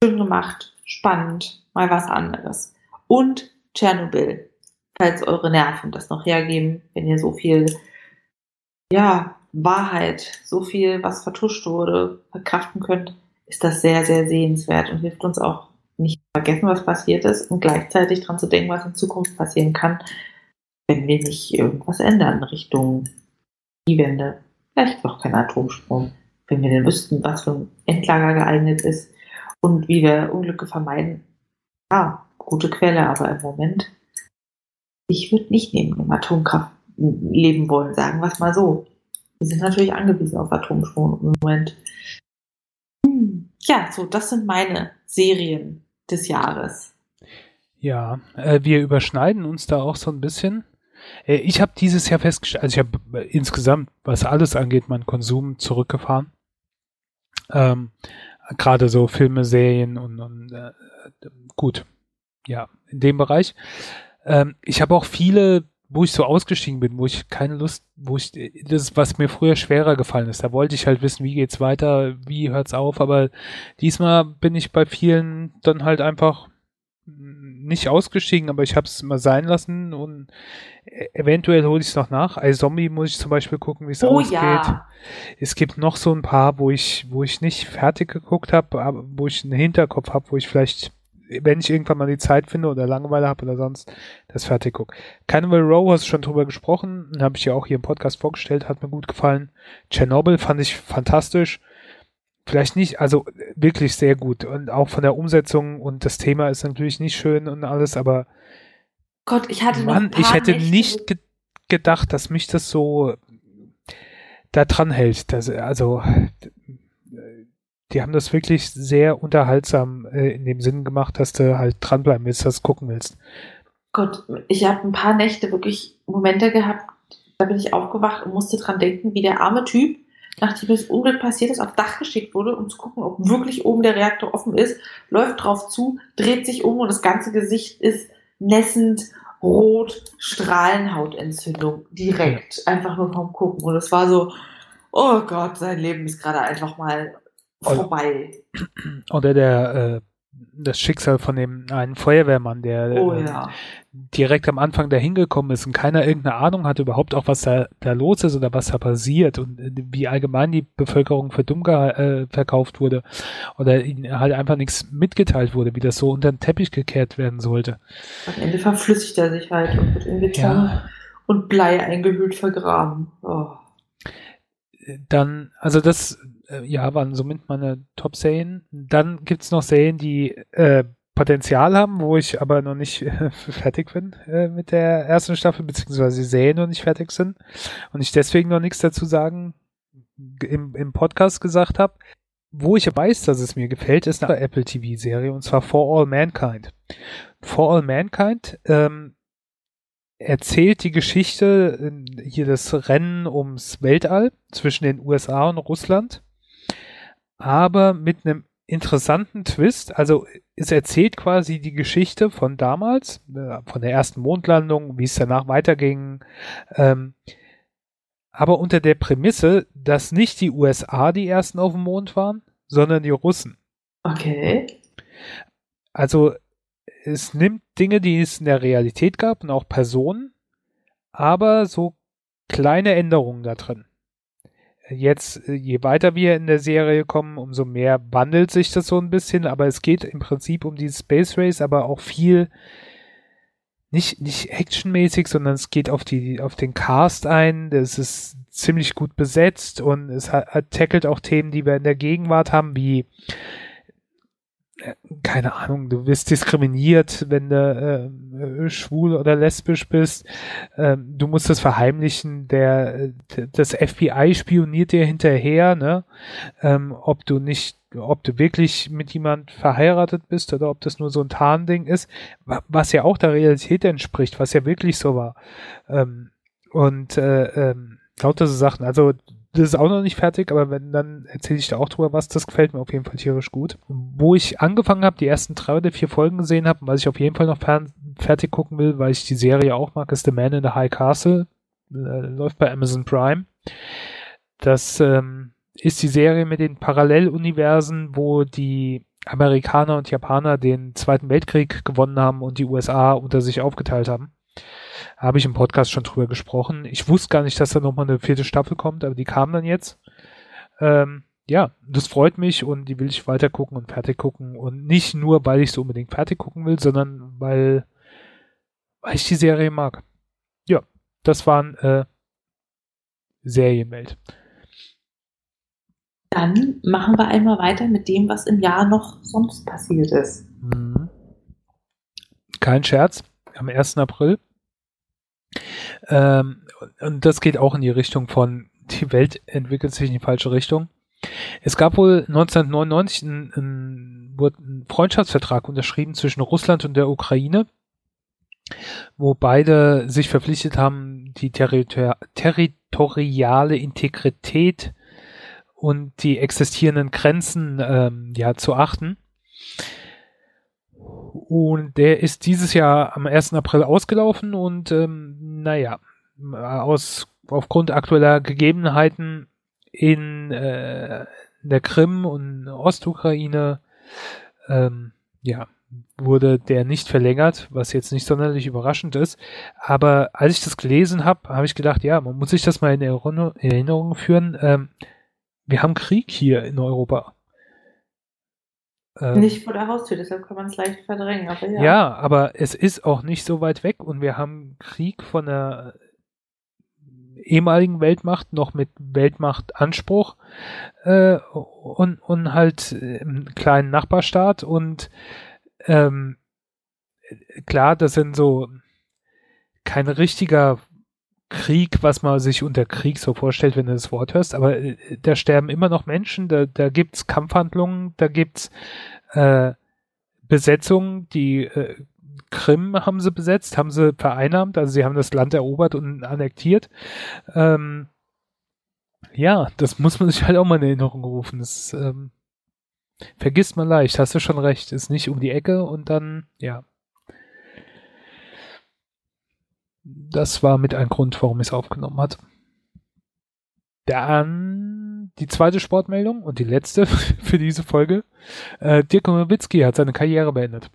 Schön gemacht, spannend, mal was anderes. Und Tschernobyl, falls eure Nerven das noch hergeben, wenn ihr so viel, ja, Wahrheit, so viel, was vertuscht wurde, verkraften könnt, ist das sehr, sehr sehenswert und hilft uns auch nicht vergessen, was passiert ist und gleichzeitig dran zu denken, was in Zukunft passieren kann, wenn wir nicht irgendwas ändern Richtung die Wende. Vielleicht noch kein Atomstrom. Wenn wir denn wüssten, was für ein Endlager geeignet ist und wie wir Unglücke vermeiden. Ja, gute Quelle, aber im Moment, ich würde nicht neben dem Atomkraft leben wollen, sagen wir es mal so. Wir sind natürlich angewiesen auf Atomstrom im Moment. Ja, so, das sind meine Serien des Jahres. Ja, äh, wir überschneiden uns da auch so ein bisschen. Äh, ich habe dieses Jahr festgestellt, also ich habe äh, insgesamt, was alles angeht, meinen Konsum zurückgefahren. Ähm, Gerade so Filme, Serien und, und äh, gut, ja, in dem Bereich. Ähm, ich habe auch viele, wo ich so ausgestiegen bin, wo ich keine Lust, wo ich, das ist, was mir früher schwerer gefallen ist. Da wollte ich halt wissen, wie geht's weiter, wie hört's auf, aber diesmal bin ich bei vielen dann halt einfach nicht ausgestiegen, aber ich habe es mal sein lassen und e-, eventuell hole ich es noch nach. Als Zombie muss ich zum Beispiel gucken, wie es oh, ausgeht. Ja. Es gibt noch so ein paar, wo ich, wo ich nicht fertig geguckt habe, aber wo ich einen Hinterkopf habe, wo ich vielleicht wenn ich irgendwann mal die Zeit finde oder Langeweile habe oder sonst, das fertig gucke. Cannibal Row hast du schon drüber gesprochen, habe ich ja auch hier im Podcast vorgestellt, hat mir gut gefallen. Chernobyl fand ich fantastisch. Vielleicht nicht, also wirklich sehr gut und auch von der Umsetzung und das Thema ist natürlich nicht schön und alles, aber Gott, ich hatte Mann, ich hätte Nächte nicht ge gedacht, dass mich das so da dran hält. Das, also die haben das wirklich sehr unterhaltsam äh, in dem Sinn gemacht, dass du halt dranbleiben willst, das gucken willst. Gott, ich habe ein paar Nächte wirklich Momente gehabt, da bin ich aufgewacht und musste dran denken, wie der arme Typ, nachdem das Unglück passiert ist, aufs Dach geschickt wurde, um zu gucken, ob wirklich oben der Reaktor offen ist, läuft drauf zu, dreht sich um und das ganze Gesicht ist nässend, rot, Strahlenhautentzündung, direkt, einfach nur vom Gucken. Und es war so, oh Gott, sein Leben ist gerade einfach mal vorbei. Oder der, äh, das Schicksal von dem einen Feuerwehrmann, der oh, äh, ja. Direkt am Anfang da hingekommen ist und keiner irgendeine Ahnung hatte überhaupt auch, was da, da los ist oder was da passiert und äh, wie allgemein die Bevölkerung für dumm äh, verkauft wurde oder ihnen halt einfach nichts mitgeteilt wurde, wie das so unter den Teppich gekehrt werden sollte. Am Ende verflüssigt er sich halt und wird in Beton ja. und Blei eingehüllt vergraben. Oh. Dann, also das äh, ja, waren somit meine Top-Serien. Dann gibt's noch Serien, die äh, Potenzial haben, wo ich aber noch nicht äh, fertig bin äh, mit der ersten Staffel, beziehungsweise die Serien noch nicht fertig sind und ich deswegen noch nichts dazu sagen im, im Podcast gesagt habe. Wo ich weiß, dass es mir gefällt, ist eine Apple TV-Serie und zwar For All Mankind. For All Mankind ähm, erzählt die Geschichte, hier das Rennen ums Weltall zwischen den USA und Russland aber mit einem interessanten Twist. Also es erzählt quasi die Geschichte von damals, äh, von der ersten Mondlandung, wie es danach weiterging. Ähm, aber unter der Prämisse, dass nicht die USA die ersten auf dem Mond waren, sondern die Russen. Okay. Also es nimmt Dinge, die es in der Realität gab und auch Personen, aber so kleine Änderungen da drin jetzt, äh, je weiter wir in der Serie kommen, umso mehr wandelt sich das so ein bisschen, aber es geht im Prinzip um die Space Race, aber auch viel nicht, nicht actionmäßig, sondern es geht auf die, auf den Cast ein. Das ist ziemlich gut besetzt und es tackelt auch Themen, die wir in der Gegenwart haben, wie keine Ahnung, du wirst diskriminiert, wenn du äh, schwul oder lesbisch bist. Ähm, du musst das verheimlichen. Der, das FBI spioniert dir hinterher, ne? Ähm, ob du nicht, ob du wirklich mit jemand verheiratet bist oder ob das nur so ein Tarnding ist, was ja auch der Realität entspricht, was ja wirklich so war. Ähm, und äh, ähm, lauter so Sachen. Also das ist auch noch nicht fertig, aber wenn, dann erzähle ich da auch drüber was. Das gefällt mir auf jeden Fall tierisch gut. Wo ich angefangen habe, die ersten drei oder vier Folgen gesehen habe, was ich auf jeden Fall noch fertig gucken will, weil ich die Serie auch mag, ist The Man in the High Castle. Äh, läuft bei Amazon Prime. Das ähm, ist die Serie mit den Paralleluniversen, wo die Amerikaner und Japaner den Zweiten Weltkrieg gewonnen haben und die USA unter sich aufgeteilt haben. Habe ich im Podcast schon drüber gesprochen. Ich wusste gar nicht, dass da nochmal eine vierte Staffel kommt, aber die kam dann jetzt. Ähm, ja, das freut mich und die will ich weiter gucken und fertig gucken. Und nicht nur, weil ich so unbedingt fertig gucken will, sondern weil, weil ich die Serie mag. Ja, das waren äh, Serienwelt. Dann machen wir einmal weiter mit dem, was im Jahr noch sonst passiert ist. Mhm. Kein Scherz. Am 1. April ähm, und das geht auch in die Richtung von, die Welt entwickelt sich in die falsche Richtung. Es gab wohl 1999 ein, ein, wurde ein Freundschaftsvertrag unterschrieben zwischen Russland und der Ukraine, wo beide sich verpflichtet haben, die territor territoriale Integrität und die existierenden Grenzen ähm, ja zu achten. Und der ist dieses Jahr am 1. April ausgelaufen und ähm, naja, aus aufgrund aktueller Gegebenheiten in äh, der Krim und Ostukraine ähm, ja, wurde der nicht verlängert, was jetzt nicht sonderlich überraschend ist. Aber als ich das gelesen habe, habe ich gedacht, ja, man muss sich das mal in Erinnerung führen. Ähm, wir haben Krieg hier in Europa. Äh, nicht vor der Haustür, deshalb kann man es leicht verdrängen. Aber ja. ja, aber es ist auch nicht so weit weg und wir haben Krieg von der ehemaligen Weltmacht noch mit Weltmachtanspruch äh, und, und halt im kleinen Nachbarstaat und ähm, klar, das sind so kein richtiger Krieg, was man sich unter Krieg so vorstellt, wenn du das Wort hörst, aber äh, da sterben immer noch Menschen, da, da gibt's Kampfhandlungen, da gibt's äh, Besetzungen, die äh, Krim haben sie besetzt, haben sie vereinnahmt, also sie haben das Land erobert und annektiert. Ähm, ja, das muss man sich halt auch mal in Erinnerung rufen. Das ähm, vergisst man leicht, hast du schon recht, ist nicht um die Ecke und dann, ja. Das war mit ein Grund, warum ich es aufgenommen hat. Dann die zweite Sportmeldung und die letzte für diese Folge. Äh, Dirk Nowitzki hat seine Karriere beendet.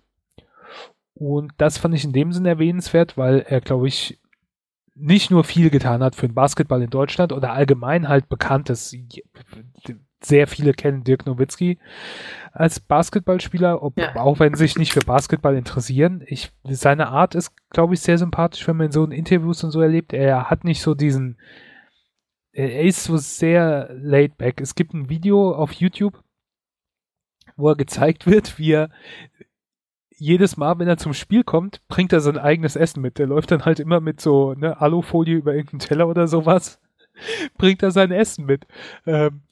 Und das fand ich in dem Sinne erwähnenswert, weil er, glaube ich, nicht nur viel getan hat für den Basketball in Deutschland oder allgemein halt bekannt ist. Sehr viele kennen Dirk Nowitzki als Basketballspieler, ob, ja. auch wenn sie sich nicht für Basketball interessieren. Ich, seine Art ist, glaube ich, sehr sympathisch, wenn man so in Interviews und so erlebt. Er hat nicht so diesen, er ist so sehr laid back. Es gibt ein Video auf YouTube, wo er gezeigt wird, wie er jedes Mal, wenn er zum Spiel kommt, bringt er sein eigenes Essen mit. Der läuft dann halt immer mit so ne, Alufolie über irgendeinen Teller oder sowas, bringt er sein Essen mit. Ähm,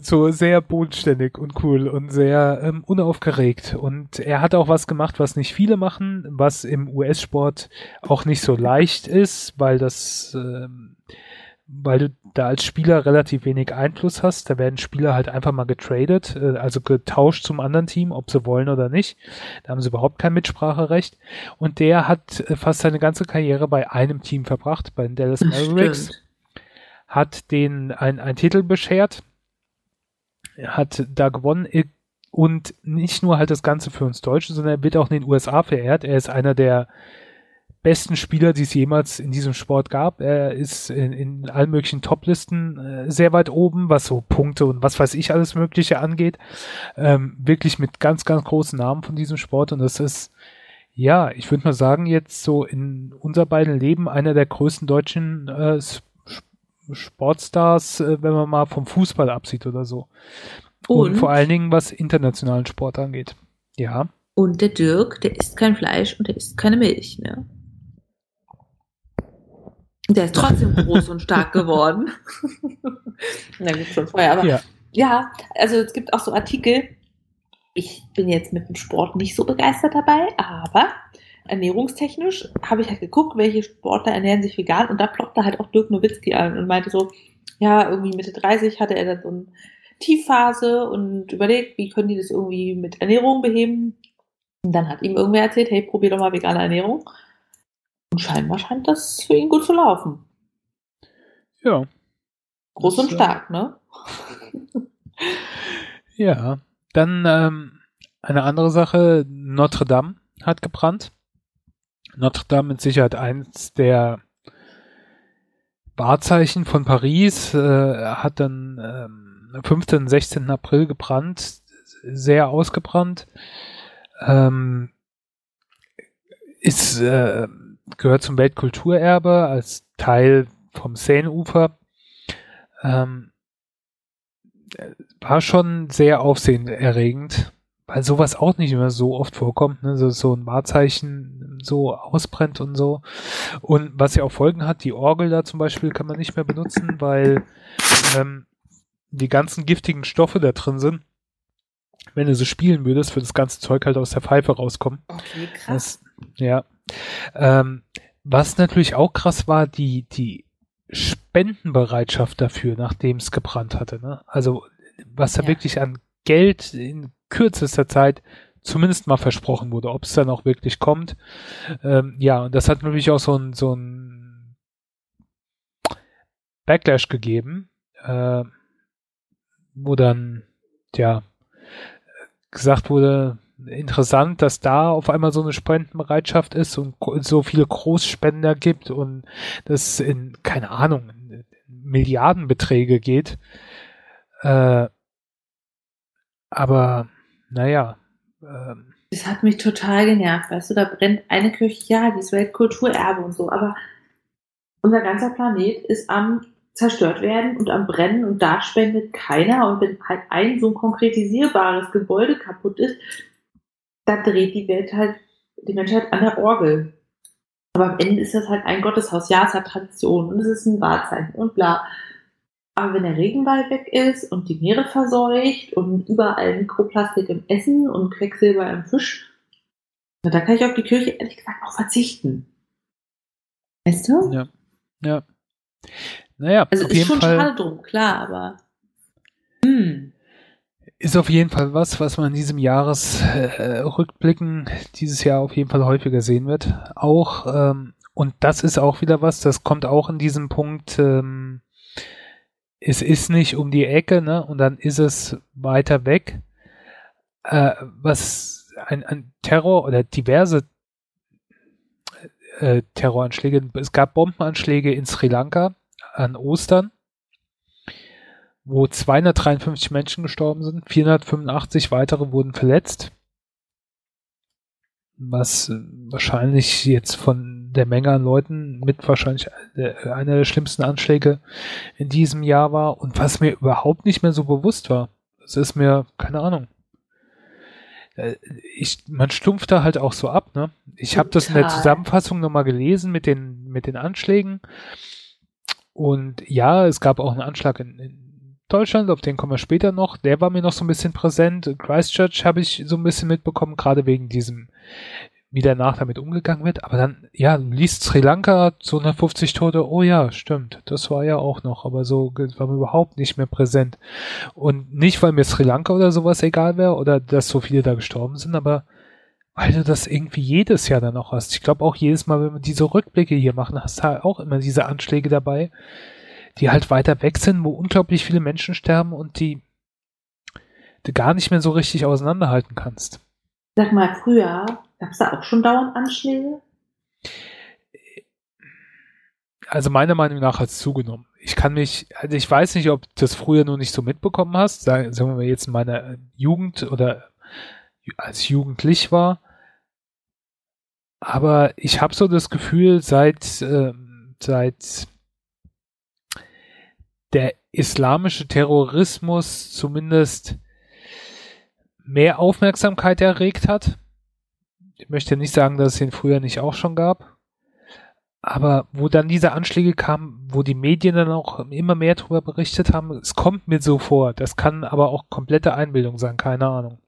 so sehr bodenständig und cool und sehr ähm, unaufgeregt. Und er hat auch was gemacht, was nicht viele machen, was im US-Sport auch nicht so leicht ist, weil das ähm, weil du da als Spieler relativ wenig Einfluss hast. Da werden Spieler halt einfach mal getradet, äh, also getauscht zum anderen Team, ob sie wollen oder nicht. Da haben sie überhaupt kein Mitspracherecht. Und der hat äh, fast seine ganze Karriere bei einem Team verbracht, bei den Dallas Mavericks. Hat den ein, ein Titel beschert, hat da gewonnen und nicht nur halt das Ganze für uns Deutsche, sondern er wird auch in den USA verehrt. Er ist einer der besten Spieler, die es jemals in diesem Sport gab. Er ist in, in allen möglichen Toplisten äh, sehr weit oben, was so Punkte und was weiß ich alles Mögliche angeht. Ähm, wirklich mit ganz, ganz großen Namen von diesem Sport und das ist, ja, ich würde mal sagen, jetzt so in unser beiden Leben einer der größten deutschen äh, Sportstars, äh, wenn man mal vom Fußball absieht oder so. Und, und vor allen Dingen, was internationalen Sport angeht. Ja. Und der Dirk, der isst kein Fleisch und der isst keine Milch, ne? Der ist trotzdem groß und stark geworden. Na gut, schon vorher, aber ja. ja, also es gibt auch so Artikel. Ich bin jetzt mit dem Sport nicht so begeistert dabei, aber ernährungstechnisch habe ich halt geguckt, welche Sportler ernähren sich vegan und da ploppte halt auch Dirk Nowitzki an und meinte so, ja, irgendwie Mitte 30 hatte er dann so eine Tiefphase und überlegt, wie können die das irgendwie mit Ernährung beheben. Und dann hat ihm irgendwer erzählt, hey, probier doch mal vegane Ernährung. Und scheinbar scheint das für ihn gut zu laufen. Ja. Groß und stark, ne? ja. Dann ähm, eine andere Sache, Notre Dame hat gebrannt. Notre Dame mit Sicherheit eins der Wahrzeichen von Paris, äh, hat dann ähm, 15. 16. April gebrannt, sehr ausgebrannt. Ähm, ist äh, gehört zum Weltkulturerbe als Teil vom Seineufer. Ähm, war schon sehr aufsehenerregend, weil sowas auch nicht immer so oft vorkommt, ne? so, so ein Wahrzeichen so ausbrennt und so. Und was ja auch Folgen hat, die Orgel da zum Beispiel kann man nicht mehr benutzen, weil ähm, die ganzen giftigen Stoffe da drin sind. Wenn du so spielen würdest, würde das ganze Zeug halt aus der Pfeife rauskommen. Okay, krass. Das, ja. Ähm, was natürlich auch krass war, die, die Spendenbereitschaft dafür, nachdem es gebrannt hatte. Ne? Also was da ja. wirklich an Geld in kürzester Zeit zumindest mal versprochen wurde, ob es dann auch wirklich kommt. Ähm, ja, und das hat natürlich auch so ein, so ein Backlash gegeben, äh, wo dann, ja, gesagt wurde, interessant, dass da auf einmal so eine Spendenbereitschaft ist und so viele Großspender gibt und das in, keine Ahnung, in Milliardenbeträge geht. Äh, aber naja. Ähm, das hat mich total genervt, weißt du, da brennt eine Kirche, ja, die ist Weltkulturerbe und so, aber unser ganzer Planet ist am zerstört werden und am Brennen und da spendet keiner und wenn halt ein so ein konkretisierbares Gebäude kaputt ist, dann dreht die Welt halt, die Menschheit an der Orgel. Aber am Ende ist das halt ein Gotteshaus. Ja, es hat Tradition und es ist ein Wahrzeichen und bla. Aber wenn der Regenwald weg ist und die Meere verseucht und überall Mikroplastik im Essen und Quecksilber im Fisch, da kann ich auf die Kirche ehrlich gesagt auch verzichten. Weißt du? Ja. Ja. Naja, also auf ist jeden schon Fall. schade drum, klar, aber. Hm. Ist auf jeden Fall was, was man in diesem Jahresrückblicken äh, dieses Jahr auf jeden Fall häufiger sehen wird. Auch, ähm, und das ist auch wieder was, das kommt auch in diesem Punkt, ähm, es ist nicht um die Ecke, ne? Und dann ist es weiter weg. Äh, was ein, ein Terror oder diverse äh, Terroranschläge. Es gab Bombenanschläge in Sri Lanka an Ostern wo 253 Menschen gestorben sind, 485 weitere wurden verletzt. Was wahrscheinlich jetzt von der Menge an Leuten mit wahrscheinlich einer der schlimmsten Anschläge in diesem Jahr war und was mir überhaupt nicht mehr so bewusst war. Das ist mir, keine Ahnung. Äh, ich, man stumpft da halt auch so ab, ne? Ich habe das in der Zusammenfassung nochmal gelesen mit den, mit den Anschlägen. Und ja, es gab auch einen Anschlag in, in Deutschland, auf den kommen wir später noch. Der war mir noch so ein bisschen präsent. Christchurch habe ich so ein bisschen mitbekommen, gerade wegen diesem, wie danach damit umgegangen wird. Aber dann, ja, liest Sri Lanka 250 Tote. Oh ja, stimmt. Das war ja auch noch, aber so war mir überhaupt nicht mehr präsent. Und nicht, weil mir Sri Lanka oder sowas egal wäre oder dass so viele da gestorben sind, aber weil du das irgendwie jedes Jahr dann auch hast. Ich glaube auch jedes Mal, wenn wir diese Rückblicke hier machen, hast du halt auch immer diese Anschläge dabei die halt weiter weg sind, wo unglaublich viele Menschen sterben und die du gar nicht mehr so richtig auseinanderhalten kannst. Sag mal, früher gab es da auch schon dauernd Anschläge? Also meiner Meinung nach hat es zugenommen. Ich kann mich, also ich weiß nicht, ob du das früher nur nicht so mitbekommen hast, sagen, wir jetzt in meiner Jugend oder als jugendlich war. Aber ich habe so das Gefühl, seit, äh, seit der islamische Terrorismus zumindest mehr Aufmerksamkeit erregt hat. Ich möchte nicht sagen, dass es ihn früher nicht auch schon gab. Aber wo dann diese Anschläge kamen, wo die Medien dann auch immer mehr darüber berichtet haben, es kommt mir so vor. Das kann aber auch komplette Einbildung sein, keine Ahnung.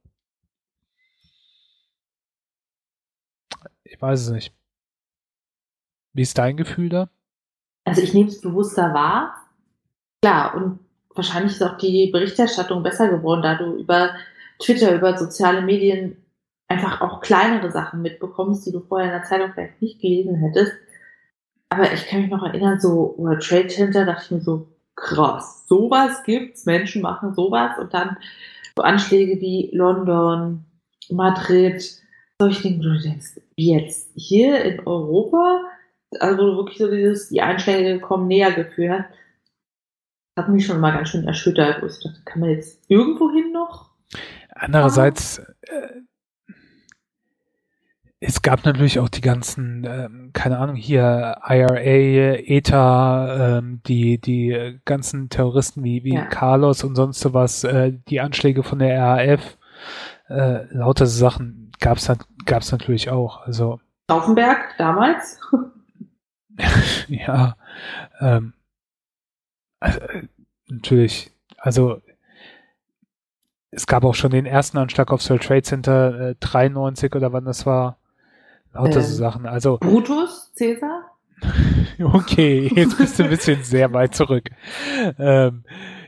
Ich weiß es nicht. Wie ist dein Gefühl da? Also ich nehme es bewusster wahr, Klar, und wahrscheinlich ist auch die Berichterstattung besser geworden, da du über Twitter, über soziale Medien einfach auch kleinere Sachen mitbekommst, die du vorher in der Zeitung vielleicht nicht gelesen hättest. Aber ich kann mich noch erinnern, so World Trade Center, dachte ich mir so, krass, sowas gibt's, Menschen machen sowas und dann so Anschläge wie London, Madrid, solche Dinge, wo du denkst, wie jetzt hier in Europa, also wirklich so dieses, die Einschläge kommen näher geführt hat mich schon mal ganz schön erschüttert. ich dachte, kann man jetzt irgendwo hin noch? Andererseits, äh, es gab natürlich auch die ganzen, äh, keine Ahnung, hier IRA, ETA, äh, die, die ganzen Terroristen wie, wie ja. Carlos und sonst sowas, äh, die Anschläge von der RAF, äh, lauter Sachen gab es gab's natürlich auch. Also Stauffenberg damals? ja, ähm, also, natürlich, also es gab auch schon den ersten Anschlag aufs World Trade Center äh, 93 oder wann das war. Lauter ähm, so Sachen. Also Brutus, Cäsar? okay, jetzt bist du ein bisschen sehr weit zurück. Ähm,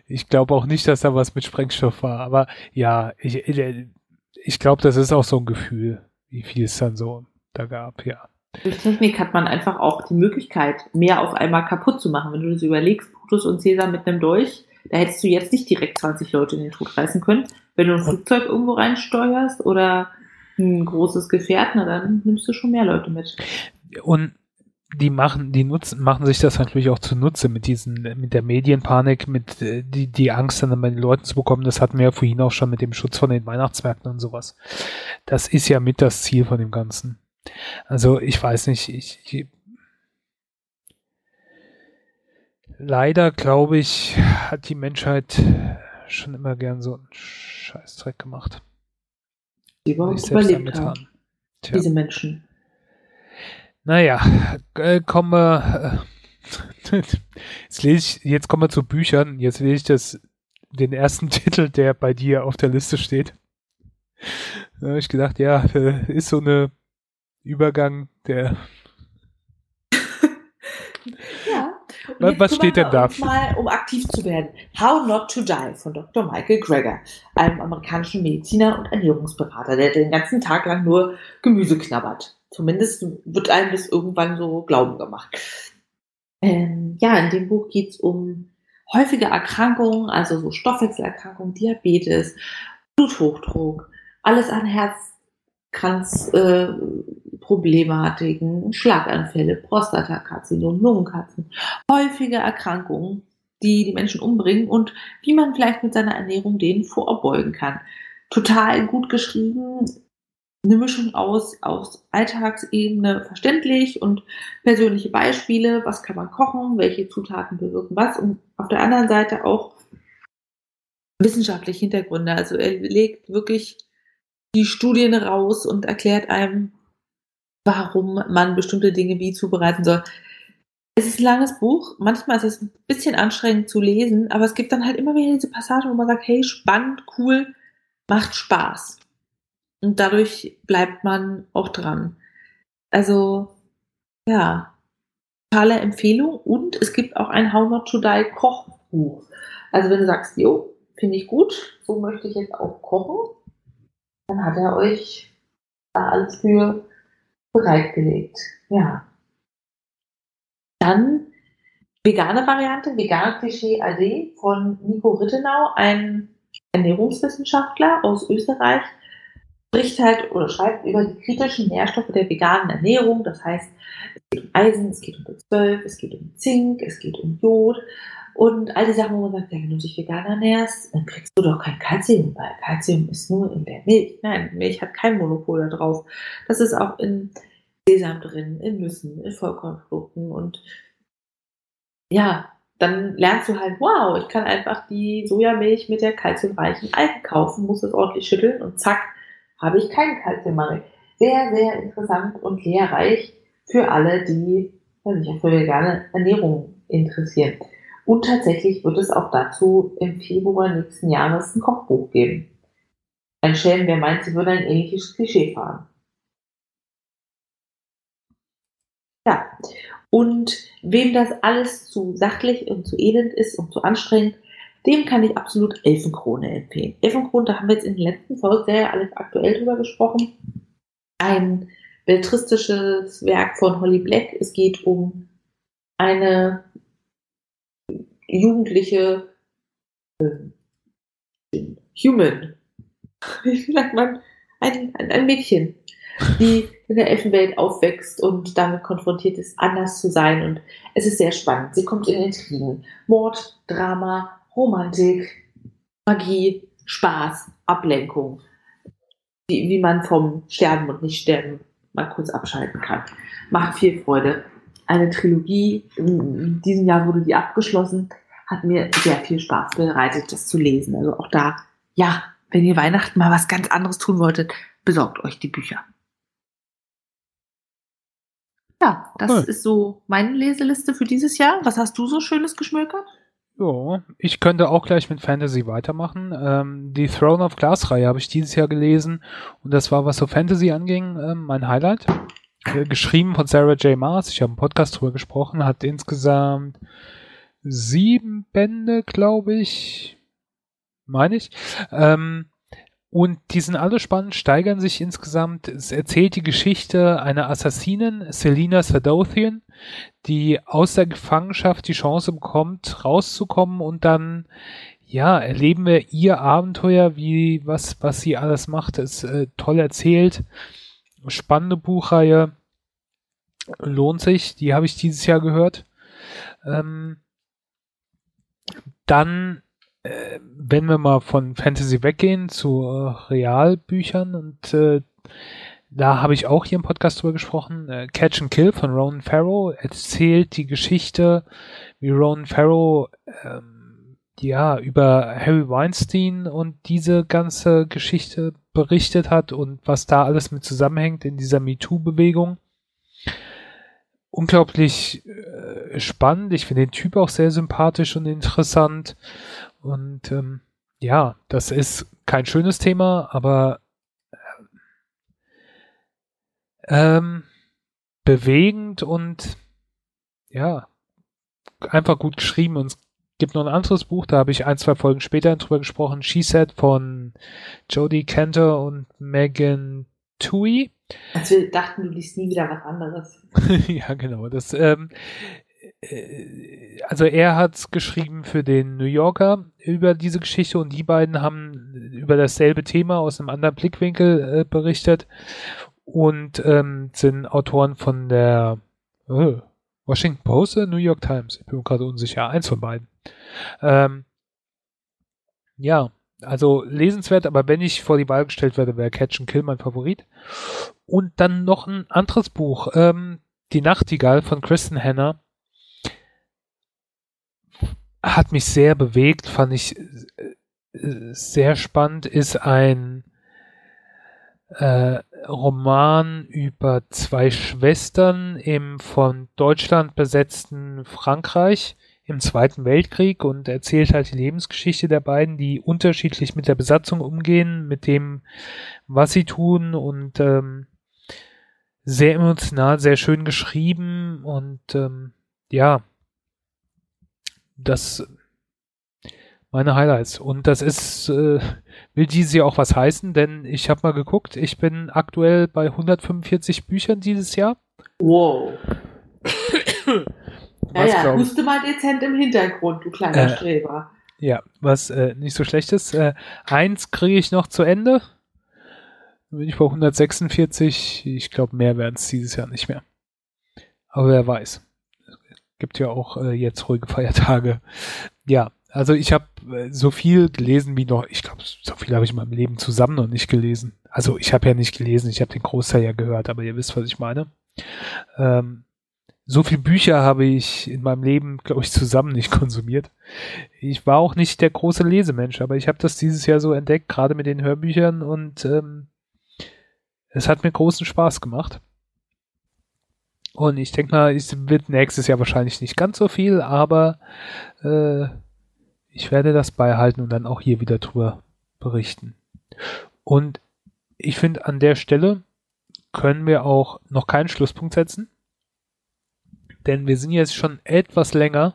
ich glaube auch nicht, dass da was mit Sprengstoff war, aber ja, ich, ich glaube, das ist auch so ein Gefühl, wie viel es dann so da gab, ja. Durch Technik hat man einfach auch die Möglichkeit, mehr auf einmal kaputt zu machen. Wenn du das überlegst, Brutus und Cäsar mit einem Dolch, da hättest du jetzt nicht direkt 20 Leute in den Tod reißen können. Wenn du ein Flugzeug irgendwo reinsteuerst oder ein großes Gefährt, na dann nimmst du schon mehr Leute mit. Und die machen, die nutzen, machen sich das natürlich auch zunutze mit diesen, mit der Medienpanik, mit äh, die, die Angst dann bei den Leuten zu bekommen. Das hatten wir ja vorhin auch schon mit dem Schutz von den Weihnachtsmärkten und sowas. Das ist ja mit das Ziel von dem Ganzen. Also ich weiß nicht, ich, ich leider glaube ich, hat die Menschheit schon immer gern so einen Scheißdreck gemacht. Die überhaupt überlebt haben. Diese Menschen. Naja, äh, kommen wir. Äh, jetzt lese ich, jetzt kommen wir zu Büchern. Jetzt lese ich das, den ersten Titel, der bei dir auf der Liste steht. Da habe ich gedacht, ja, äh, ist so eine Übergang, der. ja. Was, was steht denn da? Mal, um aktiv zu werden. How Not to Die von Dr. Michael Greger, einem amerikanischen Mediziner und Ernährungsberater, der den ganzen Tag lang nur Gemüse knabbert. Zumindest wird einem das irgendwann so glauben gemacht. Ähm, ja, in dem Buch geht es um häufige Erkrankungen, also so Stoffwechselerkrankungen, Diabetes, Bluthochdruck, alles an Herzkranzproblematiken, äh, Schlaganfälle, Prostatakarzinom, Lungenkarzinom, häufige Erkrankungen, die die Menschen umbringen und wie man vielleicht mit seiner Ernährung denen vorbeugen kann. Total gut geschrieben, eine Mischung aus, aus Alltagsebene verständlich und persönliche Beispiele, was kann man kochen, welche Zutaten bewirken was und auf der anderen Seite auch wissenschaftliche Hintergründe. Also er legt wirklich die Studien raus und erklärt einem, warum man bestimmte Dinge wie zubereiten soll. Es ist ein langes Buch, manchmal ist es ein bisschen anstrengend zu lesen, aber es gibt dann halt immer wieder diese Passagen, wo man sagt, hey, spannend, cool, macht Spaß. Und dadurch bleibt man auch dran. Also, ja, totale Empfehlung. Und es gibt auch ein How Not to Die Kochbuch. Also, wenn du sagst, jo, finde ich gut, so möchte ich jetzt auch kochen, dann hat er euch da alles für bereitgelegt. Ja. Dann vegane Variante, vegane Klischee AD von Nico Rittenau, ein Ernährungswissenschaftler aus Österreich, spricht halt oder schreibt über die kritischen Nährstoffe der veganen Ernährung. Das heißt, es geht um Eisen, es geht um B12, es geht um Zink, es geht um Jod und all die Sachen, wo man sagt, ja, wenn du dich vegan ernährst, dann kriegst du doch kein Kalzium, weil Kalzium ist nur in der Milch. Nein, Milch hat kein Monopol darauf. Das ist auch in Sesam drin, in Nüssen, in Vollkornprodukten und ja, dann lernst du halt, wow, ich kann einfach die Sojamilch mit der kalziumreichen Algen kaufen, muss es ordentlich schütteln und zack, habe ich keinen Kalziummangel. Sehr, sehr interessant und lehrreich für alle, die sich für vegane Ernährung interessieren. Und tatsächlich wird es auch dazu im Februar nächsten Jahres ein Kochbuch geben. Ein Schelm, wer meint, sie würde ein ähnliches Klischee fahren. Ja, und wem das alles zu sachlich und zu elend ist und zu anstrengend, dem kann ich absolut Elfenkrone empfehlen. Elfenkrone, da haben wir jetzt in der letzten Folge sehr alles aktuell drüber gesprochen. Ein belletristisches Werk von Holly Black. Es geht um eine jugendliche äh, Human. Wie sagt man? Ein, ein, Mädchen, die in der Elfenwelt aufwächst und damit konfrontiert ist, anders zu sein. Und es ist sehr spannend. Sie kommt in Intrigen. Mord, Drama, Romantik, Magie, Spaß, Ablenkung. Wie, wie man vom Sterben und Nicht-Sterben mal kurz abschalten kann. Macht viel Freude. Eine Trilogie, in diesem Jahr wurde die abgeschlossen, hat mir sehr viel Spaß bereitet, das zu lesen. Also auch da, ja, wenn ihr Weihnachten mal was ganz anderes tun wolltet, besorgt euch die Bücher. Ja, das cool. ist so meine Leseliste für dieses Jahr. Was hast du so Schönes geschmökert? Ja, ich könnte auch gleich mit Fantasy weitermachen. Ähm, die Throne of Glass-Reihe habe ich dieses Jahr gelesen und das war, was so Fantasy anging, ähm, mein Highlight. Äh, geschrieben von Sarah J. Maas, ich habe einen Podcast drüber gesprochen, hat insgesamt sieben Bände, glaube ich, meine ich. Ähm, und die sind alle spannend, steigern sich insgesamt. Es erzählt die Geschichte einer Assassinin, Selina Sadothian, die aus der Gefangenschaft die Chance bekommt, rauszukommen und dann, ja, erleben wir ihr Abenteuer, wie, was, was sie alles macht. Ist äh, toll erzählt. Spannende Buchreihe. Lohnt sich. Die habe ich dieses Jahr gehört. Ähm, dann, äh, wenn wir mal von Fantasy weggehen zu äh, Realbüchern und äh, da habe ich auch hier im Podcast drüber gesprochen. Äh, Catch and Kill von Ronan Farrow erzählt die Geschichte, wie Ronan Farrow ähm, ja über Harry Weinstein und diese ganze Geschichte berichtet hat und was da alles mit zusammenhängt in dieser MeToo-Bewegung unglaublich äh, spannend. Ich finde den Typ auch sehr sympathisch und interessant. Und ähm, ja, das ist kein schönes Thema, aber ähm, bewegend und ja, einfach gut geschrieben. Und es gibt noch ein anderes Buch, da habe ich ein, zwei Folgen später drüber gesprochen. She Said von Jodie Cantor und Megan Tui. Also wir dachten, du liest nie wieder was anderes. ja, genau. Das, ähm, äh, also er hat geschrieben für den New Yorker über diese Geschichte und die beiden haben über dasselbe Thema aus einem anderen Blickwinkel äh, berichtet und ähm, sind Autoren von der äh, Washington Post oder New York Times. Ich bin gerade unsicher. Eins von beiden. Ähm, ja, also lesenswert, aber wenn ich vor die Wahl gestellt werde, wäre Catch and Kill mein Favorit. Und dann noch ein anderes Buch, ähm, Die Nachtigall von Kristen Hanna. Hat mich sehr bewegt, fand ich äh, sehr spannend, ist ein äh, Roman über zwei Schwestern im von Deutschland besetzten Frankreich im Zweiten Weltkrieg und erzählt halt die Lebensgeschichte der beiden, die unterschiedlich mit der Besatzung umgehen, mit dem, was sie tun und ähm, sehr emotional, sehr schön geschrieben und ähm, ja, das meine Highlights. Und das ist, äh, will dieses Jahr auch was heißen, denn ich habe mal geguckt, ich bin aktuell bei 145 Büchern dieses Jahr. Wow. Ja, ja, huste mal dezent im Hintergrund, du kleiner äh, Streber. Ja, was äh, nicht so schlecht ist. Äh, eins kriege ich noch zu Ende. Dann bin ich bei 146. Ich glaube, mehr werden es dieses Jahr nicht mehr. Aber wer weiß. Gibt ja auch äh, jetzt ruhige Feiertage. Ja, also ich habe äh, so viel gelesen wie noch, ich glaube, so viel habe ich in meinem Leben zusammen noch nicht gelesen. Also ich habe ja nicht gelesen, ich habe den Großteil ja gehört, aber ihr wisst, was ich meine. Ähm, so viele Bücher habe ich in meinem Leben, glaube ich, zusammen nicht konsumiert. Ich war auch nicht der große Lesemensch, aber ich habe das dieses Jahr so entdeckt, gerade mit den Hörbüchern und ähm, es hat mir großen Spaß gemacht. Und ich denke mal, es wird nächstes Jahr wahrscheinlich nicht ganz so viel, aber äh, ich werde das beibehalten und dann auch hier wieder drüber berichten. Und ich finde, an der Stelle können wir auch noch keinen Schlusspunkt setzen denn wir sind jetzt schon etwas länger.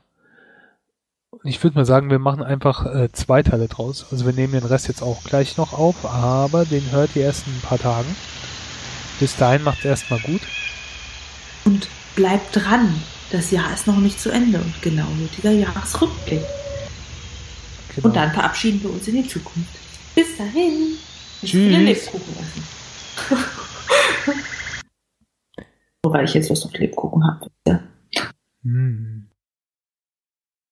Und ich würde mal sagen, wir machen einfach äh, zwei Teile draus. Also wir nehmen den Rest jetzt auch gleich noch auf, aber den hört ihr erst in ein paar Tagen. Bis dahin macht es erstmal gut. Und bleibt dran. Das Jahr ist noch nicht zu Ende und genau nötiger Jahresrückblick. Genau. Und dann verabschieden wir uns in die Zukunft. Bis dahin. Tschüss. Lebkuchen essen. Wobei ich jetzt was auf Lebkuchen habe. Ja. Mm.